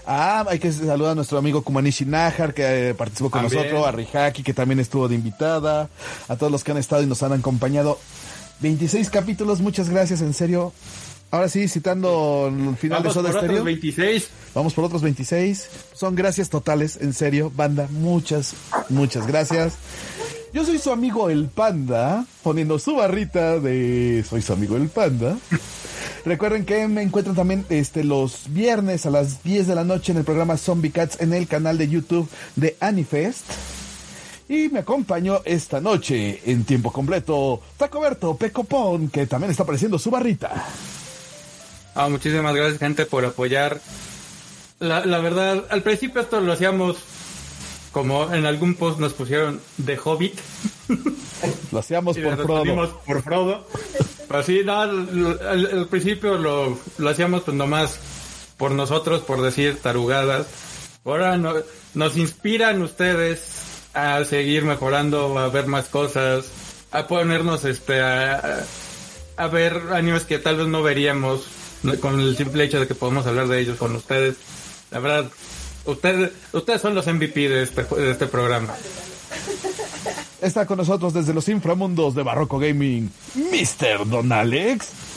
Ah, hay que saludar a nuestro amigo Kumanishi Najar, que eh, participó con También. nosotros, a Rihaki, que también estuvo de invitada, a todos los que han estado y nos han acompañado. 26 capítulos, muchas gracias, en serio. Ahora sí, citando el final Vamos de Soda por otros Stereo. 26. Vamos por otros 26. Son gracias totales, en serio, banda. Muchas, muchas gracias. Yo soy su amigo el Panda, poniendo su barrita de soy su amigo el Panda. Recuerden que me encuentran también este los viernes a las 10 de la noche en el programa Zombie Cats en el canal de YouTube de Anifest. Y me acompañó esta noche en tiempo completo Tacoberto Pecopón, que también está apareciendo su barrita. Ah, muchísimas gracias, gente, por apoyar. La, la verdad, al principio esto lo hacíamos como en algún post nos pusieron de Hobbit. Lo hacíamos por Frodo. por Frodo. Pero sí, no, al, al- al principio lo, lo hacíamos pues nomás por nosotros, por decir tarugadas. Ahora no- nos inspiran ustedes a seguir mejorando, a ver más cosas, a ponernos este a, ver animes que tal vez no veríamos con el simple hecho de que podemos hablar de ellos con ustedes. La verdad, ustedes ustedes son los MVP de este, de este programa. Está con nosotros desde los inframundos de Barroco Gaming, Mr. Don Alex.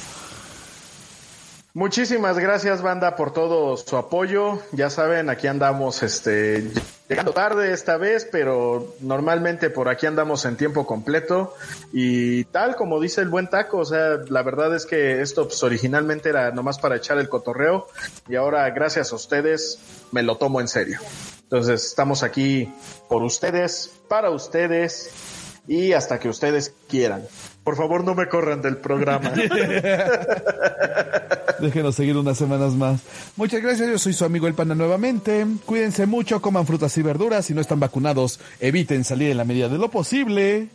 Muchísimas gracias, banda, por todo su apoyo. Ya saben, aquí andamos, este, llegando tarde esta vez, pero normalmente por aquí andamos en tiempo completo. Y tal como dice el buen taco, o sea, la verdad es que esto pues, originalmente era nomás para echar el cotorreo y ahora, gracias a ustedes, me lo tomo en serio. Entonces, estamos aquí por ustedes, para ustedes y hasta que ustedes quieran. Por favor, no me corran del programa. Déjenos seguir unas semanas más. Muchas gracias, yo soy su amigo El Panda nuevamente. Cuídense mucho, coman frutas y verduras. Si no están vacunados, eviten salir en la medida de lo posible.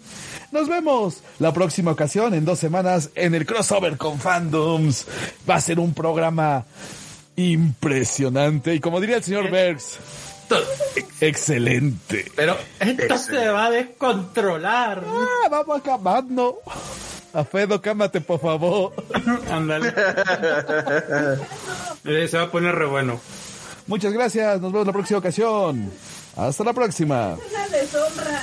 Nos vemos la próxima ocasión, en dos semanas, en el crossover con fandoms. Va a ser un programa impresionante. Y como diría el señor Bergs, excelente. Pero esto se va a descontrolar. Ah, vamos acabando. A Fedo, cámate, por favor. Ándale. Eh, se va a poner re bueno. Muchas gracias. Nos vemos la próxima ocasión. Hasta la próxima. Una deshonra.